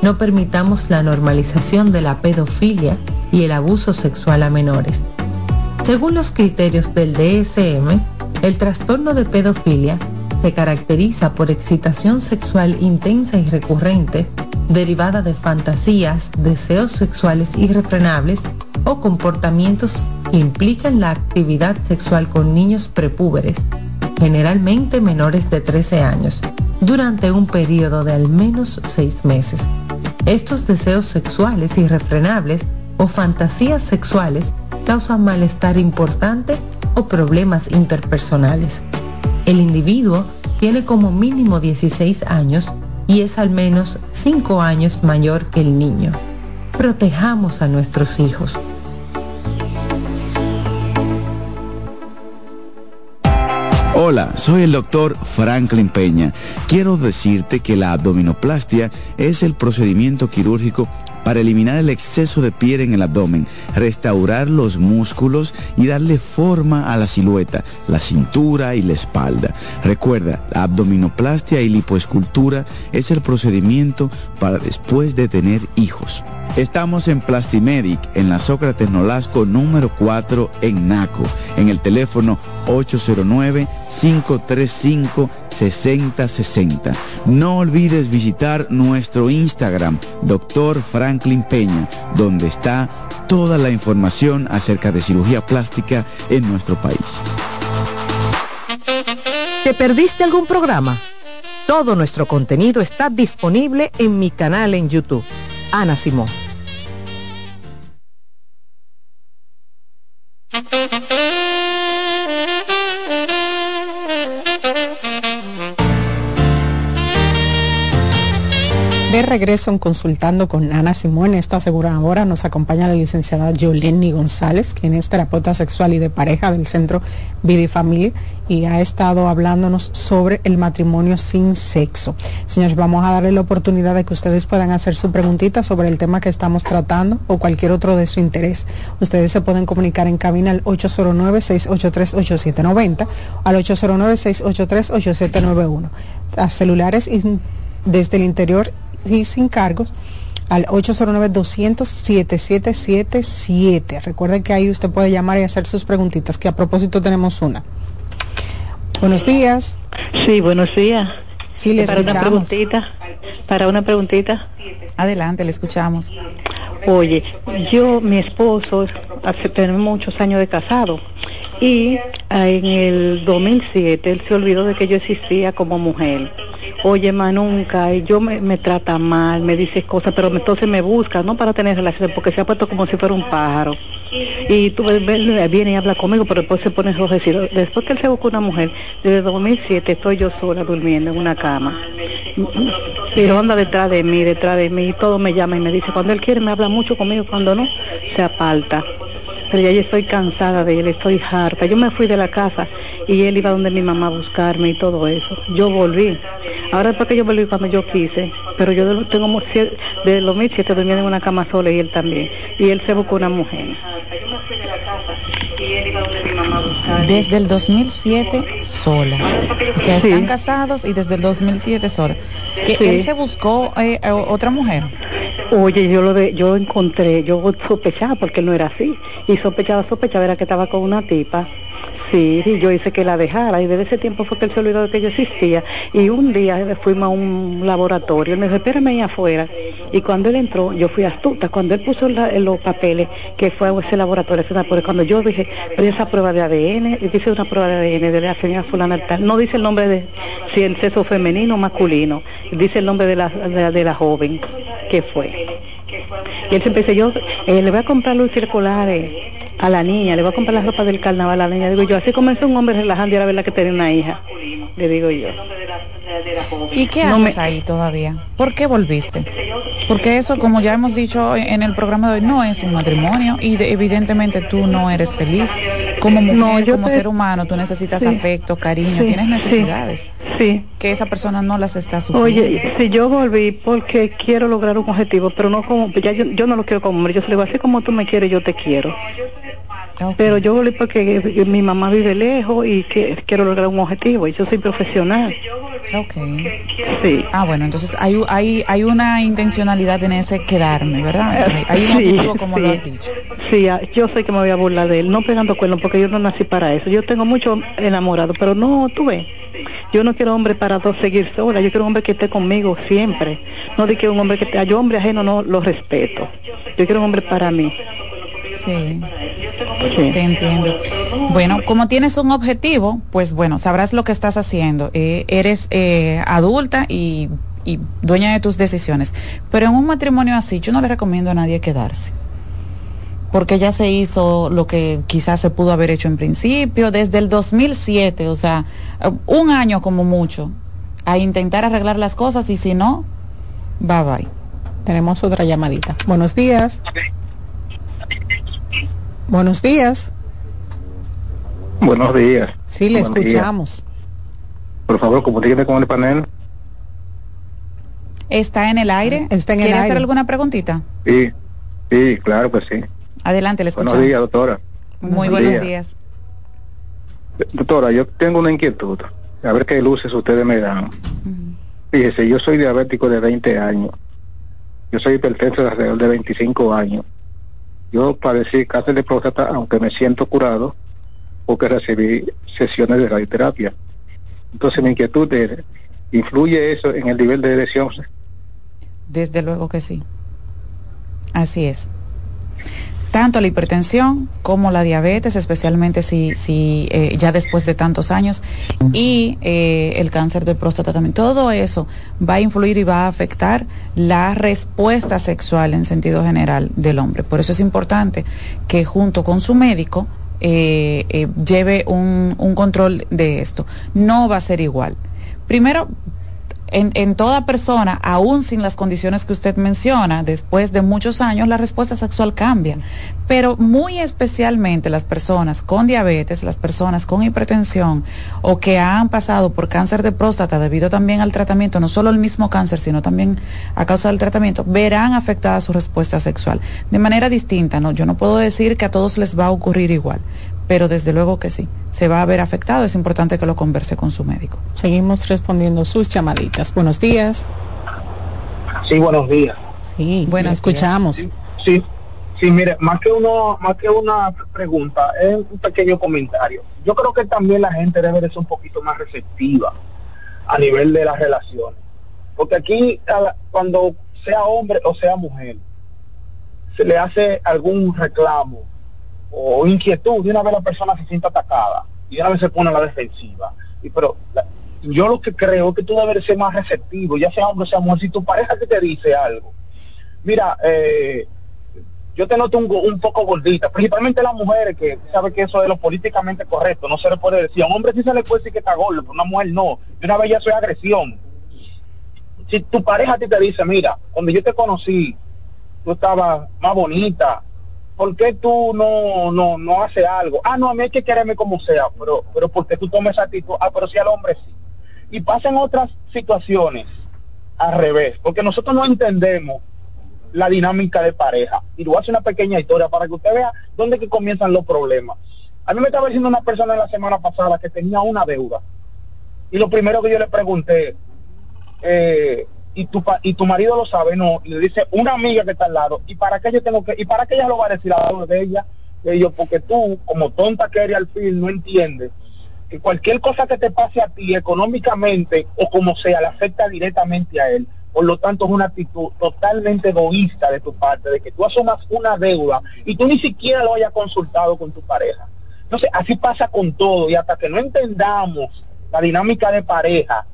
No permitamos la normalización de la pedofilia y el abuso sexual a menores. Según los criterios del DSM, el trastorno de pedofilia se caracteriza por excitación sexual intensa y recurrente derivada de fantasías, deseos sexuales irrefrenables o comportamientos que implican la actividad sexual con niños prepúberes, generalmente menores de 13 años, durante un periodo de al menos seis meses. Estos deseos sexuales irrefrenables o fantasías sexuales causan malestar importante o problemas interpersonales. El individuo tiene como mínimo 16 años y es al menos 5 años mayor que el niño. Protejamos a nuestros hijos. Hola, soy el doctor Franklin Peña. Quiero decirte que la abdominoplastia es el procedimiento quirúrgico para eliminar el exceso de piel en el abdomen, restaurar los músculos y darle forma a la silueta, la cintura y la espalda. Recuerda, la abdominoplastia y lipoescultura es el procedimiento para después de tener hijos. Estamos en Plastimedic, en la Sócrates Nolasco número 4 en Naco, en el teléfono 809-535-6060. No olvides visitar nuestro Instagram, Dr. Franklin Peña, donde está toda la información acerca de cirugía plástica en nuestro país. ¿Te perdiste algún programa? Todo nuestro contenido está disponible en mi canal en YouTube. Ana Simón. Regreso en Consultando con Ana Simón. Esta aseguradora nos acompaña la licenciada Yoleni González, quien es terapeuta sexual y de pareja del Centro Vida y Familia y ha estado hablándonos sobre el matrimonio sin sexo. Señores, vamos a darle la oportunidad de que ustedes puedan hacer su preguntita sobre el tema que estamos tratando o cualquier otro de su interés. Ustedes se pueden comunicar en cabina al 809-683-8790, al 809-683-8791. A celulares desde el interior y sin cargos al 809-200-7777. Recuerden que ahí usted puede llamar y hacer sus preguntitas, que a propósito tenemos una. Buenos días. Sí, buenos días. Sí, le para una preguntita. Para una preguntita. Adelante, le escuchamos. Oye, yo, mi esposo, hace tenemos muchos años de casado y en el 2007 él se olvidó de que yo existía como mujer. Oye, ma, nunca, y yo me, me trata mal, me dice cosas, pero entonces me busca, no para tener relaciones, porque se ha puesto como si fuera un pájaro. Y tú ves, viene y habla conmigo, pero después se pone enrojecido. Después que él se busca una mujer, desde 2007 estoy yo sola durmiendo en una cama. Pero anda detrás de mí, detrás de mí, y todo me llama y me dice, cuando él quiere me habla mucho conmigo, cuando no, se aparta. Pero ya yo estoy cansada de él, estoy harta. Yo me fui de la casa y él iba donde mi mamá a buscarme y todo eso. Yo volví. Ahora es porque yo volví cuando yo quise, pero yo tengo de 2007 durmiendo en una cama sola y él también. Y él se buscó una mujer. Desde el 2007 sola. O sea, están casados y desde el 2007 sola. Que Sí. él se buscó eh, otra mujer. Oye, yo lo de, yo encontré, yo sospechaba porque él no era así. Y sospechaba, sospechaba, era que estaba con una tipa. Sí, y yo hice que la dejara y desde ese tiempo fue que él se olvidó de que yo existía. Y un día fuimos a un laboratorio, él me dijo, espérame ahí afuera. Y cuando él entró, yo fui astuta. Cuando él puso la- los papeles, que fue a ese laboratorio, ese laboratorio, cuando yo dije, pero esa prueba de ADN, dice una prueba de ADN de la señora fulana no dice el nombre de si el sexo femenino o masculino, dice el nombre de la, de la joven que fue. Y él siempre dice, yo eh, le voy a comprar luz circulares a la niña, le voy a comprar la ropa del carnaval a la niña. Digo yo, así comenzó un hombre relajando y era verdad que tenía una hija. Le digo yo. ¿Y qué haces ahí todavía? ¿Por qué volviste? Porque eso, como ya hemos dicho en el programa de hoy, no es un matrimonio y de- evidentemente tú no eres feliz. Como mujer, No, como te- ser humano, tú necesitas Sí. afecto, cariño, Sí, tienes necesidades. Sí. Que esa persona no las está supliendo. Oye, si yo volví porque quiero lograr un objetivo, pero no como, ya yo, yo no lo quiero como hombre, yo se le digo, así como tú me quieres, yo te quiero. Pero yo volví porque eh, mi mamá vive lejos y que quiero lograr un objetivo y yo soy profesional. Ok. Sí. Ah, bueno, entonces hay, hay, hay una intencionalidad en ese quedarme, ¿verdad? Hay, hay un Sí, objetivo como lo sí. has dicho. Sí, ah, yo sé que me voy a burlar de él, no pegando cuernos porque yo no nací para eso. Yo tengo mucho enamorado, pero no, tú ves. Yo no quiero hombre para dos seguir sola, yo quiero un hombre que esté conmigo siempre. No de que un hombre que esté, yo hombre ajeno no lo respeto. Yo quiero un hombre para mí. Sí. Te entiendo. Bueno, como tienes un objetivo, pues bueno, sabrás lo que estás haciendo. Eh, eres eh, adulta y, y dueña de tus decisiones. Pero en un matrimonio así, yo no le recomiendo a nadie quedarse. Porque ya se hizo lo que quizás se pudo haber hecho en principio, desde el 2007, o sea, un año como mucho, a intentar arreglar las cosas y si no, bye bye. Tenemos otra llamadita. Buenos días. Buenos días. Buenos días. Sí, le Buen día. escuchamos. Por favor, comuníqueme con el panel. ¿Está en el aire? Está en el ¿Quiere hacer alguna preguntita? Sí, sí, claro que sí. Adelante, le escuchamos. Buenos días, doctora. Muy buenos días. Doctora, yo tengo una inquietud. A ver qué luces ustedes me dan. Fíjese, yo soy diabético de 20 años. Yo soy hipertenso de alrededor de 25 años. Yo padecí cáncer de próstata, aunque me siento curado, porque recibí sesiones de radioterapia. Entonces mi inquietud es, ¿influye eso en el nivel de erección? Desde luego que sí. Así es. Tanto la hipertensión como la diabetes, especialmente si, si eh, ya después de tantos años, y eh, el cáncer de próstata también. Todo eso va a influir y va a afectar la respuesta sexual en sentido general del hombre. Por eso es importante que junto con su médico eh, eh, lleve un, un control de esto. No va a ser igual. Primero, en, en toda persona, aún sin las condiciones que usted menciona, después de muchos años, la respuesta sexual cambia. Pero muy especialmente las personas con diabetes, las personas con hipertensión o que han pasado por cáncer de próstata debido también al tratamiento, no solo el mismo cáncer, sino también a causa del tratamiento, verán afectada su respuesta sexual de manera distinta. No, yo no puedo decir que a todos les va a ocurrir igual, pero desde luego que sí, se va a ver afectado. Es importante que lo converse con su médico. Seguimos respondiendo sus llamaditas. Buenos días. Sí, buenos días. Sí, bueno, escuchamos. Sí, sí, mire, más que uno, más que una pregunta, es un pequeño comentario. Yo creo que también la gente debe de ser un poquito más receptiva a nivel de las relaciones. Porque aquí, cuando sea hombre o sea mujer, se le hace algún reclamo o inquietud, de una vez la persona se siente atacada y una vez se pone a la defensiva. Y pero yo lo que creo es que tú debes ser más receptivo, ya sea hombre o sea mujer, si tu pareja te dice algo, mira, eh, yo te noto un, poco gordita, principalmente las mujeres que sabe que eso es lo políticamente correcto, no se le puede decir, a un hombre sí se le puede decir que está gordo, pero una mujer no, de una vez ya soy agresión. Si tu pareja te dice, mira, cuando yo te conocí, tú estabas más bonita, ¿por qué tú no, no, no haces algo? Ah, no, a mí hay que quererme como sea, pero, pero porque tú tomes esa actitud, ah, pero si al hombre sí. Y pasan otras situaciones al revés, porque nosotros no entendemos la dinámica de pareja. Y voy a hacer una pequeña historia para que usted vea dónde que comienzan los problemas. A mí me estaba diciendo una persona la semana pasada que tenía una deuda. Y lo primero que yo le pregunté, eh, y tu y tu marido lo sabe, no, y le dice una amiga que está al lado, ¿y para qué yo tengo que, y para qué ella lo va a decir a lado de ella? Y yo, porque tú, como tonta que eres al fin, no entiendes que cualquier cosa que te pase a ti económicamente o como sea, le afecta directamente a él. Por lo tanto, es una actitud totalmente egoísta de tu parte, de que tú asumas una deuda y tú ni siquiera lo hayas consultado con tu pareja. Entonces, así pasa con todo y hasta que no entendamos la dinámica de pareja,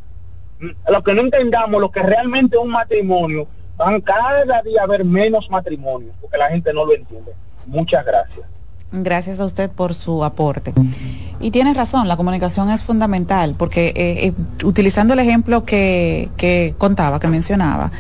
lo que no entendamos, lo que realmente es un matrimonio, van cada día a haber menos matrimonios, porque la gente no lo entiende. Muchas gracias. Gracias a usted por su aporte. Y tiene razón, la comunicación es fundamental, porque eh, eh, utilizando el ejemplo que, que contaba, que mencionaba,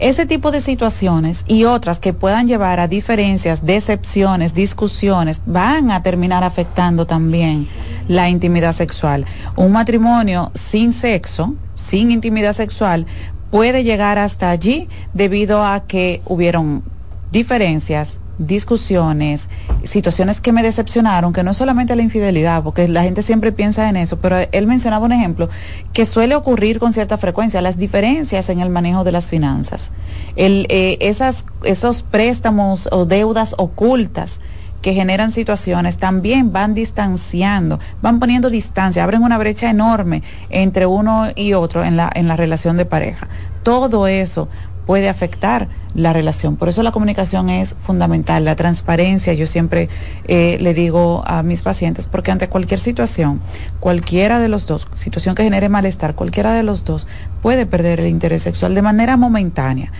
ese tipo de situaciones y otras que puedan llevar a diferencias, decepciones, discusiones, van a terminar afectando también la intimidad sexual. Un matrimonio sin sexo, sin intimidad sexual, puede llegar hasta allí debido a que hubieron diferencias, discusiones, situaciones que me decepcionaron, que no es solamente la infidelidad, porque la gente siempre piensa en eso, pero él mencionaba un ejemplo que suele ocurrir con cierta frecuencia, las diferencias en el manejo de las finanzas, el, eh, esas, esos préstamos o deudas ocultas que generan situaciones también van distanciando, van poniendo distancia, abren una brecha enorme entre uno y otro en la, en la relación de pareja. Todo eso puede afectar la relación. Por eso la comunicación es fundamental, la transparencia, yo siempre eh, le digo a mis pacientes, porque ante cualquier situación, cualquiera de los dos, situación que genere malestar, cualquiera de los dos puede perder el interés sexual de manera momentánea.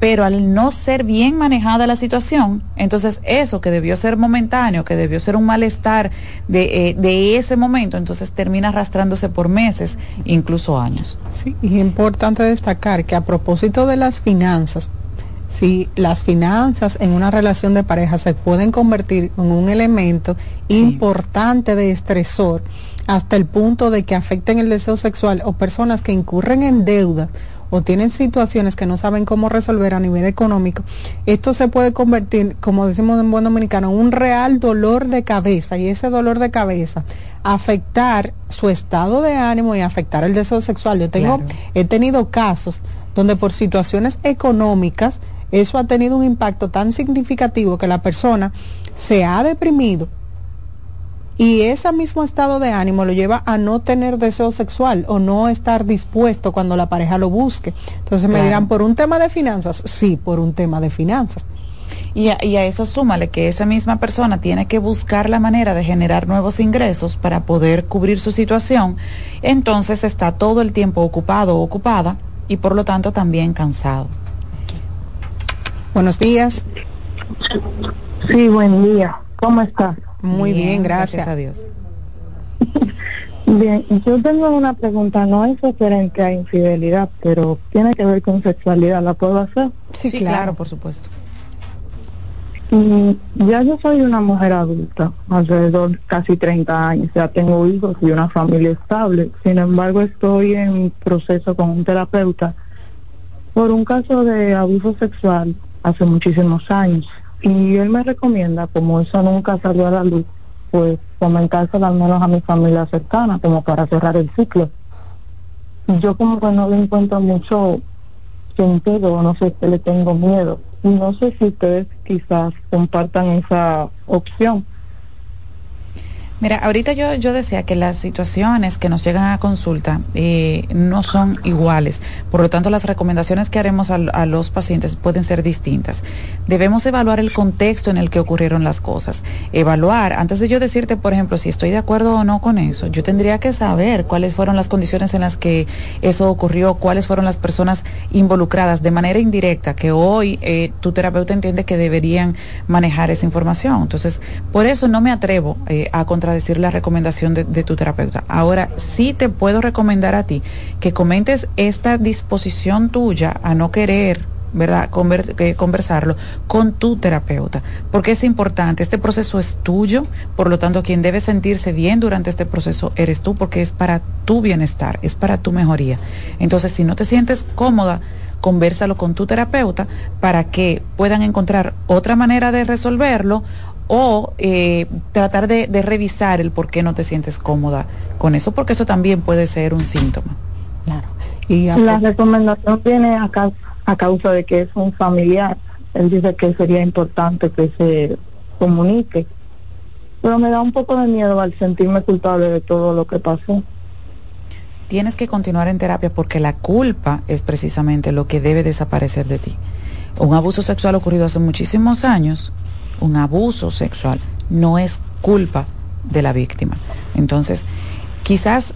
Pero al no ser bien manejada la situación, entonces eso que debió ser momentáneo, que debió ser un malestar de, eh, de ese momento, entonces termina arrastrándose por meses, incluso años. Sí, y es importante destacar que a propósito de las finanzas, si las finanzas en una relación de pareja se pueden convertir en un elemento importante de estresor hasta el punto de que afecten el deseo sexual o personas que incurren en deuda o tienen situaciones que no saben cómo resolver a nivel económico, esto se puede convertir, como decimos en buen dominicano, en un real dolor de cabeza y ese dolor de cabeza afectar su estado de ánimo y afectar el deseo sexual. Yo tengo, he tenido casos donde por situaciones económicas eso ha tenido un impacto tan significativo que la persona se ha deprimido y ese mismo estado de ánimo lo lleva a no tener deseo sexual o no estar dispuesto cuando la pareja lo busque. Entonces me dirán, ¿por un tema de finanzas? Sí, por un tema de finanzas. Y a, y a, eso súmale que esa misma persona tiene que buscar la manera de generar nuevos ingresos para poder cubrir su situación, entonces está todo el tiempo ocupado o ocupada y por lo tanto también cansado. Buenos días. Sí, buen día. ¿Cómo estás? Muy bien, gracias. a Dios. Bien, yo tengo una pregunta, no es referente a infidelidad, pero tiene que ver con sexualidad, ¿la puedo hacer? Sí, claro. por supuesto. Y ya yo soy una mujer adulta, alrededor de casi 30 años, ya tengo hijos y una familia estable. Sin embargo, estoy en proceso con un terapeuta por un caso de abuso sexual hace muchísimos años. Y él me recomienda, como eso nunca salió a la luz, pues comentárselo al menos a mi familia cercana, como para cerrar el ciclo. Yo como que no le encuentro mucho sentido, no sé, que le tengo miedo. Y no sé si ustedes quizás compartan esa opción. Mira, ahorita yo, yo decía que las situaciones que nos llegan a consulta eh, no son iguales, por lo tanto las recomendaciones que haremos a, los pacientes pueden ser distintas. Debemos evaluar el contexto en el que ocurrieron las cosas. Evaluar, antes de yo decirte, por ejemplo, si estoy de acuerdo o no con eso, yo tendría que saber cuáles fueron las condiciones en las que eso ocurrió, cuáles fueron las personas involucradas de manera indirecta, que hoy eh, tu terapeuta entiende que deberían manejar esa información. Entonces, por eso no me atrevo eh, a contratar decir la recomendación de, de, tu terapeuta. Ahora, sí te puedo recomendar a ti que comentes esta disposición tuya a no querer ¿verdad? Conver eh, conversarlo con tu terapeuta, porque es importante, este proceso es tuyo, por lo tanto quien debe sentirse bien durante este proceso eres tú, porque es para tu bienestar, es para tu mejoría. Entonces, si no te sientes cómoda, conversalo con tu terapeuta para que puedan encontrar otra manera de resolverlo o eh, tratar de, de, revisar el por qué no te sientes cómoda con eso, porque eso también puede ser un síntoma. Claro. Y la recomendación viene a, ca a causa de que es un familiar. Él dice que sería importante que se comunique, pero me da un poco de miedo al sentirme culpable de todo lo que pasó. Tienes que continuar en terapia porque la culpa es precisamente lo que debe desaparecer de ti. Un abuso sexual ocurrido hace muchísimos años un abuso sexual, no es culpa de la víctima. Entonces, quizás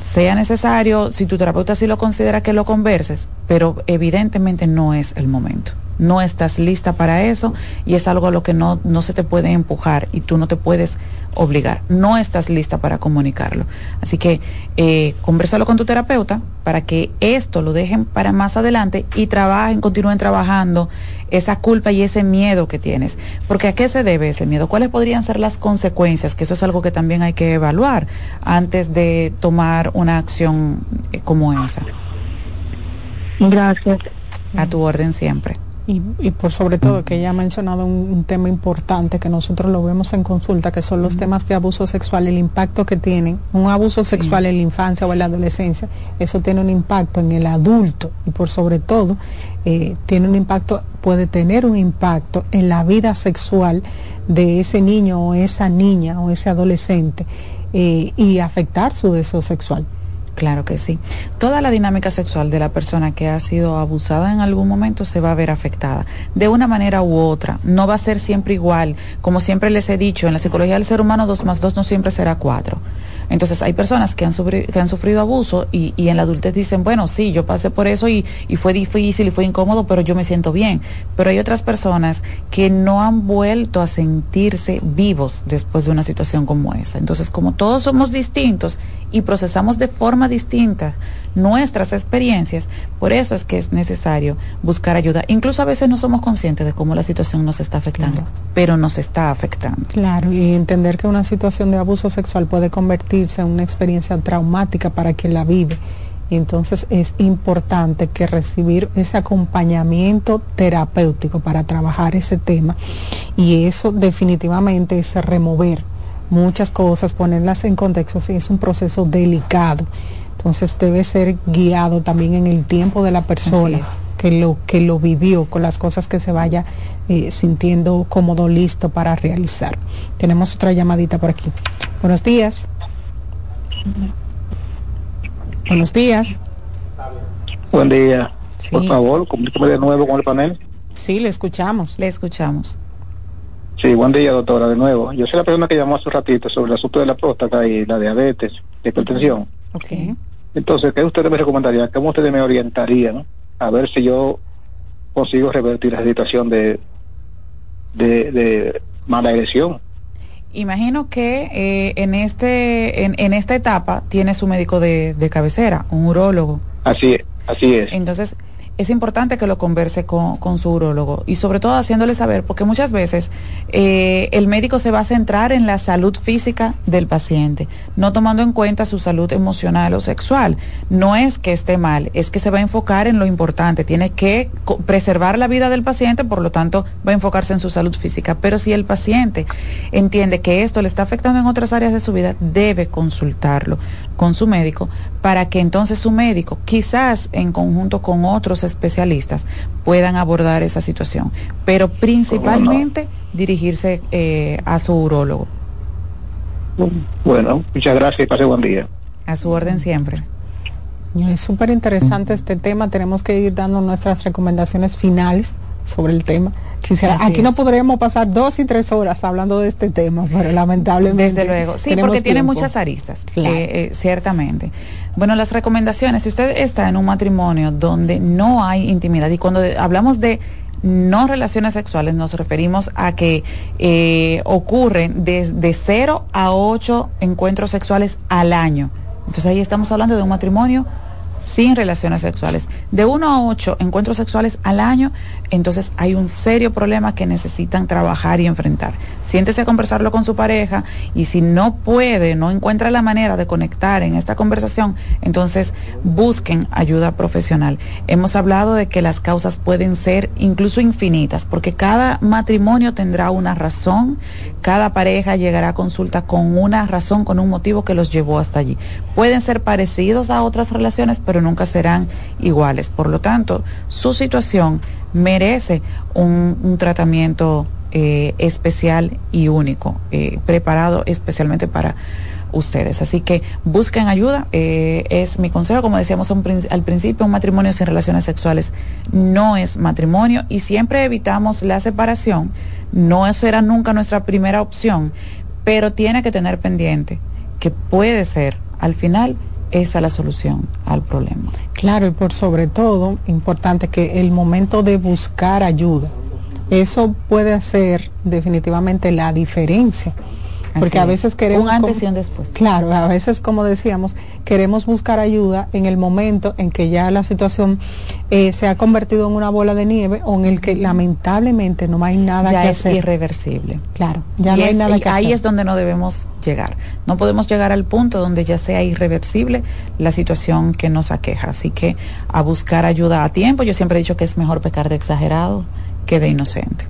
sea necesario, si tu terapeuta sí lo considera, que lo converses, pero evidentemente no es el momento. No estás lista para eso y es algo a lo que no, no se te puede empujar y tú no te puedes obligar. No estás lista para comunicarlo. Así que eh, conversalo con tu terapeuta para que esto lo dejen para más adelante y trabajen, continúen trabajando esa culpa y ese miedo que tienes. Porque a qué se debe ese miedo? ¿Cuáles podrían ser las consecuencias? Que eso es algo que también hay que evaluar antes de tomar una acción eh, como esa. Gracias. A tu orden siempre. Y, y, por sobre todo que ella ha mencionado un, un, tema importante que nosotros lo vemos en consulta, que son los temas de abuso sexual, el impacto que tienen. Un abuso sexual sí. en la infancia o en la adolescencia, eso tiene un impacto en el adulto y por sobre todo eh, tiene un impacto, puede tener un impacto en la vida sexual de ese niño o esa niña o ese adolescente eh, y afectar su deseo sexual. Claro que sí. Toda la dinámica sexual de la persona que ha sido abusada en algún momento se va a ver afectada, de una manera u otra. No va a ser siempre igual. Como siempre les he dicho, en la psicología del ser humano dos más dos no siempre será cuatro. Entonces hay personas que han, sufrido, que han sufrido abuso y, y, en la adultez dicen, bueno, sí, yo pasé por eso y, y, fue difícil y fue incómodo, pero yo me siento bien. Pero hay otras personas que no han vuelto a sentirse vivos después de una situación como esa. Entonces, como todos somos distintos y procesamos de forma distinta nuestras experiencias, por eso es que es necesario buscar ayuda. Incluso a veces no somos conscientes de cómo la situación nos está afectando, claro. pero nos está afectando. Claro, y entender que una situación de abuso sexual puede convertirse en una experiencia traumática para quien la vive. Y entonces es importante que recibir ese acompañamiento terapéutico para trabajar ese tema. Y eso definitivamente es remover muchas cosas, ponerlas en contexto, es un proceso delicado. Entonces debe ser guiado también en el tiempo de la persona que lo que lo vivió, con las cosas que se vaya eh, sintiendo cómodo, listo para realizar. Tenemos otra llamadita por aquí. Buenos días. Buenos días. Buen día. Sí. Por favor, comuníqueme de nuevo con el panel. Sí, le escuchamos. Le escuchamos. Sí, buen día, doctora, de nuevo. Yo soy la persona que llamó hace un ratito sobre el asunto de la próstata y la diabetes, la hipertensión. Ok. Entonces, ¿qué usted me recomendaría? ¿Cómo usted me orientaría, no? A ver si yo consigo revertir la situación de, de, de mala erección Imagino que eh, en, este, en, en, esta etapa tiene su médico de, de cabecera, un urólogo. Así es, así es. Entonces, es importante que lo converse con, su urólogo y sobre todo haciéndole saber, porque muchas veces eh, el médico se va a centrar en la salud física del paciente, no tomando en cuenta su salud emocional o sexual. No es que esté mal, es que se va a enfocar en lo importante, tiene que preservar la vida del paciente, por lo tanto va a enfocarse en su salud física. Pero si el paciente entiende que esto le está afectando en otras áreas de su vida, debe consultarlo con su médico para que entonces su médico, quizás en conjunto con otros especialistas puedan abordar esa situación, pero principalmente dirigirse eh, a su urólogo. Bueno, muchas gracias y pase buen día. A su orden siempre. Es súper interesante este tema, tenemos que ir dando nuestras recomendaciones finales sobre el tema. Quisiera, aquí no podríamos pasar dos y tres horas hablando de este tema, pero lamentablemente. Desde luego, sí, porque tiene muchas aristas, eh, eh, ciertamente. Bueno, las recomendaciones, si usted está en un matrimonio donde no hay intimidad, y cuando hablamos de no relaciones sexuales, nos referimos a que eh, ocurren desde de 0 a 8 encuentros sexuales al año. Entonces ahí estamos hablando de un matrimonio sin relaciones sexuales. De uno a ocho encuentros sexuales al año, entonces hay un serio problema que necesitan trabajar y enfrentar. Siéntese a conversarlo con su pareja y si no puede, no encuentra la manera de conectar en esta conversación, entonces busquen ayuda profesional. Hemos hablado de que las causas pueden ser incluso infinitas, porque cada matrimonio tendrá una razón, cada pareja llegará a consulta con una razón, con un motivo que los llevó hasta allí. Pueden ser parecidos a otras relaciones, pero nunca serán iguales. Por lo tanto, su situación merece un, tratamiento eh, especial y único, eh, preparado especialmente para ustedes. Así que busquen ayuda, eh, es mi consejo, como decíamos al principio, un matrimonio sin relaciones sexuales no es matrimonio y siempre evitamos la separación, no será nunca nuestra primera opción, pero tiene que tener pendiente que puede ser al final esa la solución al problema. Claro, y por sobre todo, importante que el momento de buscar ayuda, eso puede hacer definitivamente la diferencia porque a veces queremos... Un antes y un después. Claro, a veces, como decíamos, queremos buscar ayuda en el momento en que ya la situación eh, se ha convertido en una bola de nieve o en el que lamentablemente no hay nada ya que es irreversible. Claro, ya no hay nada que ahí es donde no debemos llegar. No podemos llegar al punto donde ya sea irreversible la situación que nos aqueja. Así que a buscar ayuda a tiempo. Yo siempre he dicho que es mejor pecar de exagerado que de inocente.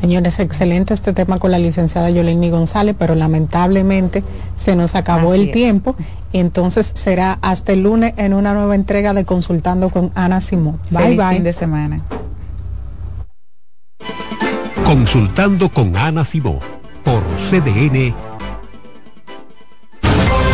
Señores, excelente este tema con la licenciada Yolini González, pero lamentablemente se nos acabó el tiempo. Entonces será hasta el lunes en una nueva entrega de Consultando con Ana Simón. Bye bye. fin de semana. Consultando con Ana Simón por CDN.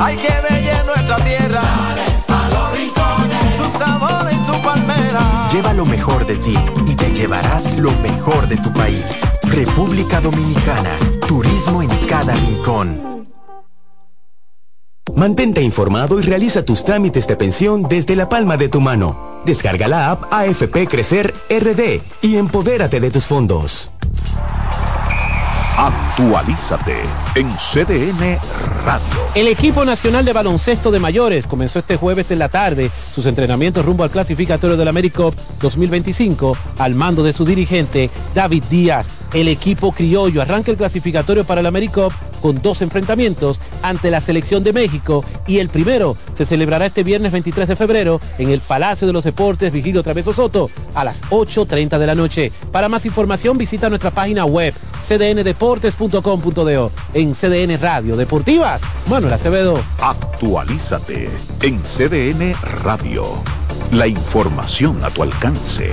hay que ver nuestra tierra. Dale pa los rincones, su sabor y su palmera. Lleva lo mejor de ti y te llevarás lo mejor de tu país. República Dominicana, turismo en cada rincón. Mantente informado y realiza tus trámites de pensión desde la palma de tu mano. Descarga la app AFP Crecer RD y empodérate de tus fondos. Actualízate en CDN Radio. El equipo nacional de baloncesto de mayores comenzó este jueves en la tarde sus entrenamientos rumbo al clasificatorio del AmeriCup 2025 al mando de su dirigente David Díaz. El equipo criollo arranca el clasificatorio para el AmeriCup con dos enfrentamientos ante la selección de México y el primero se celebrará este viernes 23 de febrero en el Palacio de los Deportes Vigilio Traveso Soto a las 8.30 de la noche. Para más información visita nuestra página web cdndeportes.com.do en CDN Radio Deportivas. Manuel Acevedo. Actualízate en CDN Radio. La información a tu alcance.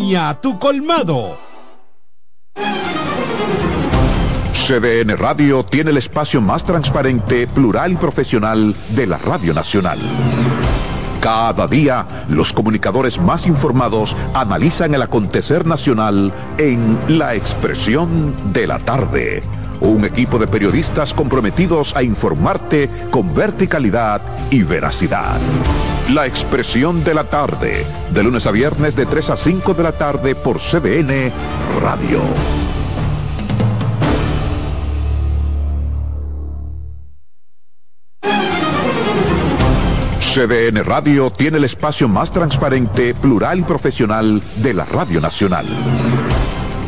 tu colmado. CDN Radio tiene el espacio más transparente, plural y profesional de la Radio Nacional. Cada día, los comunicadores más informados analizan el acontecer nacional en La Expresión de la Tarde. Un equipo de periodistas comprometidos a informarte con verticalidad y veracidad. La expresión de la tarde, de lunes a viernes de 3 a 5 de la tarde por CBN Radio. CDN Radio tiene el espacio más transparente, plural y profesional de la Radio Nacional.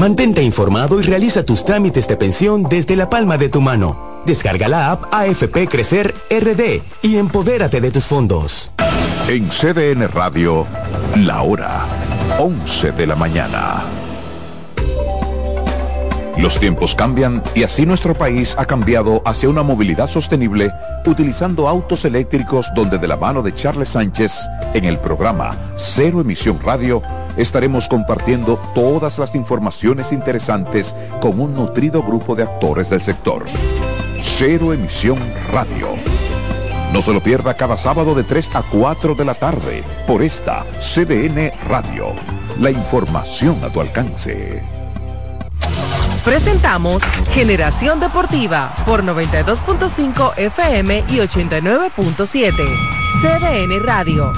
Mantente informado y realiza tus trámites de pensión desde la palma de tu mano. Descarga la app AFP Crecer RD y empodérate de tus fondos. En CDN Radio, la hora 11 de la mañana. Los tiempos cambian y así nuestro país ha cambiado hacia una movilidad sostenible utilizando autos eléctricos donde de la mano de Charles Sánchez en el programa Cero Emisión Radio estaremos compartiendo todas las informaciones interesantes con un nutrido grupo de actores del sector. Cero Emisión Radio. No se lo pierda cada sábado de 3 a 4 de la tarde por esta CDN Radio. La información a tu alcance. Presentamos Generación Deportiva por 92.5 FM y 89.7. CDN Radio.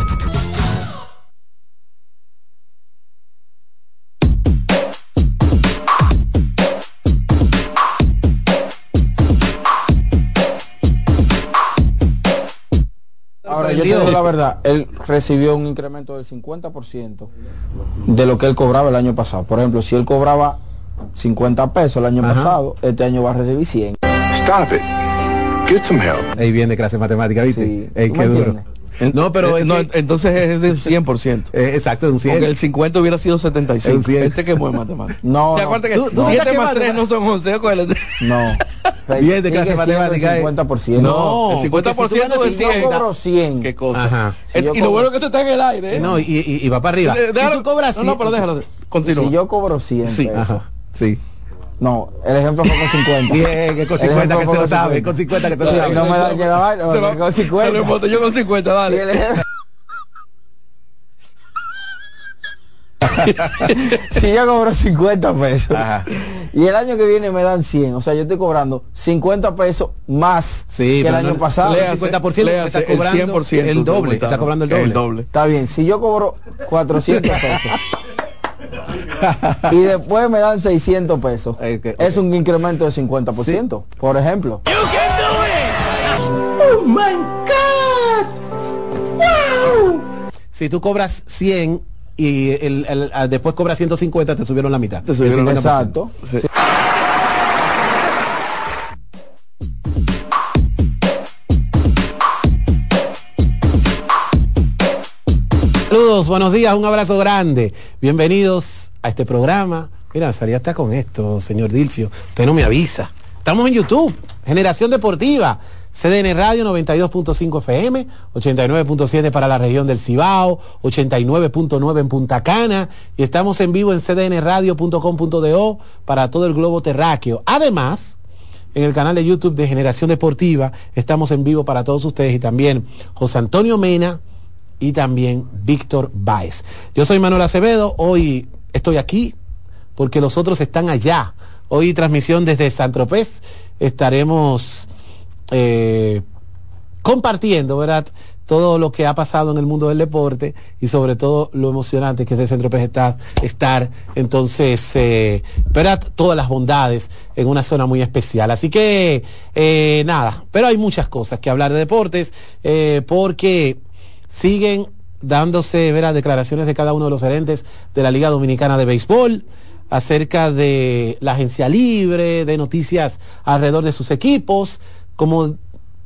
Verdad, él recibió un incremento del 50% de lo que él cobraba el año pasado. Por ejemplo, si él cobraba 50 pesos el año pasado, este año va a recibir 100. Stop it. Get some help. Ahí viene clase de matemática, ¿viste? Ey, ¿Tú qué duro. entiendes? No, pero Eh, es no, que- entonces es de 100%. Eh, exacto, de un 100. Porque el 50 hubiera sido 75. Un 100. Este que es muy matemático. No, ¿Te no. acuerdas que Tú- tú 7 sabes más que 3 no son 11? acuérdate. No. Bien de Sigue clase de matemática. el eh. 50%. No, el 50% de si yo 100. cobro 100. ¿Qué cosa? Ajá. Y lo bueno que tú estás en el aire. ¿eh? No, y, y- y va para arriba. Déjalo- si tú cobras no, no, pero déjalo. Continúa. Si yo cobro 100 Sí, pesos. ajá, sí. No, el ejemplo fue con 50. Bien, que con El 50 ejemplo que te lo sabe, con 50 que te lo sabe. No me da llega vaina, Se lo- con 50. se lo embotelló con 50, dale. Sí, el ejemplo- si yo cobro 50 pesos y el año que viene me dan 100, o sea, yo estoy cobrando 50 pesos más Sí, que el año no- pasado. léase, 50% léase, está el cobrando 100% el doble, está cobrando el doble. El doble. Está bien, si yo cobro 400 pesos y después me dan 600 pesos, es un incremento de 50%, por ejemplo. Oh my God. Wow. Si tú cobras 100 y el, el- ah, después cobras 150, te subieron la mitad. Te subieron exacto. Saludos, buenos días, un abrazo grande. Bienvenidos a este programa. Mira, salía hasta con esto, señor Dilcio. Usted no me avisa. Estamos en YouTube, Generación Deportiva, CDN Radio 92.5 FM, 89.7 para la región del Cibao, 89.9 en Punta Cana y estamos en vivo en cdnradio.com.do para todo el globo terráqueo. Además, en el canal de YouTube de Generación Deportiva estamos en vivo para todos ustedes y también José Antonio Mena y también Víctor Báez. Yo soy Manuel Acevedo, hoy estoy aquí porque los otros están allá. Hoy transmisión desde San Tropez. Estaremos eh, compartiendo, ¿verdad? Todo lo que ha pasado en el mundo del deporte y sobre todo lo emocionante que es de San Tropez estar, entonces, eh, ¿verdad? Todas las bondades en una zona muy especial. Así que, eh, nada, pero hay muchas cosas que hablar de deportes porque siguen dándose ¿verdad? declaraciones de cada uno de los gerentes de la Liga Dominicana de Béisbol acerca de la agencia libre, de noticias alrededor de sus equipos, como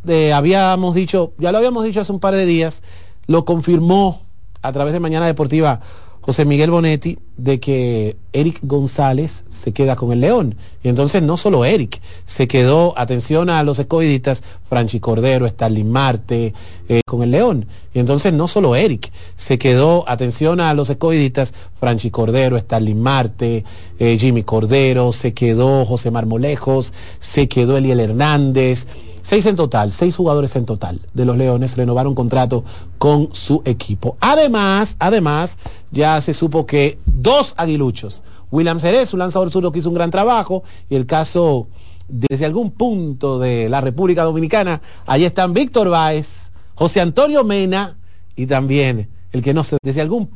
de- habíamos dicho, ya lo habíamos dicho hace un par de días, lo confirmó a través de Mañana Deportiva José Miguel Bonetti de que Eric González se queda con el León. Y entonces no solo Eric, se quedó, atención a los escoidistas, Franchi Cordero, Starling Marte, eh, con el León. Y entonces no solo Eric, se quedó, atención a los escoidistas, Franchi Cordero, Starling Marte, eh, Jimmy Cordero, se quedó José Marmolejos, se quedó Eliel Hernández. Seis en total, seis jugadores en total de los Leones renovaron contrato con su equipo. Además, además, ya se supo que dos aguiluchos, William Cerez, un lanzador zurdo que hizo un gran trabajo, y el caso desde algún punto de la República Dominicana, allí están Víctor Báez, José Antonio Mena y también el que no sé, desde algún punto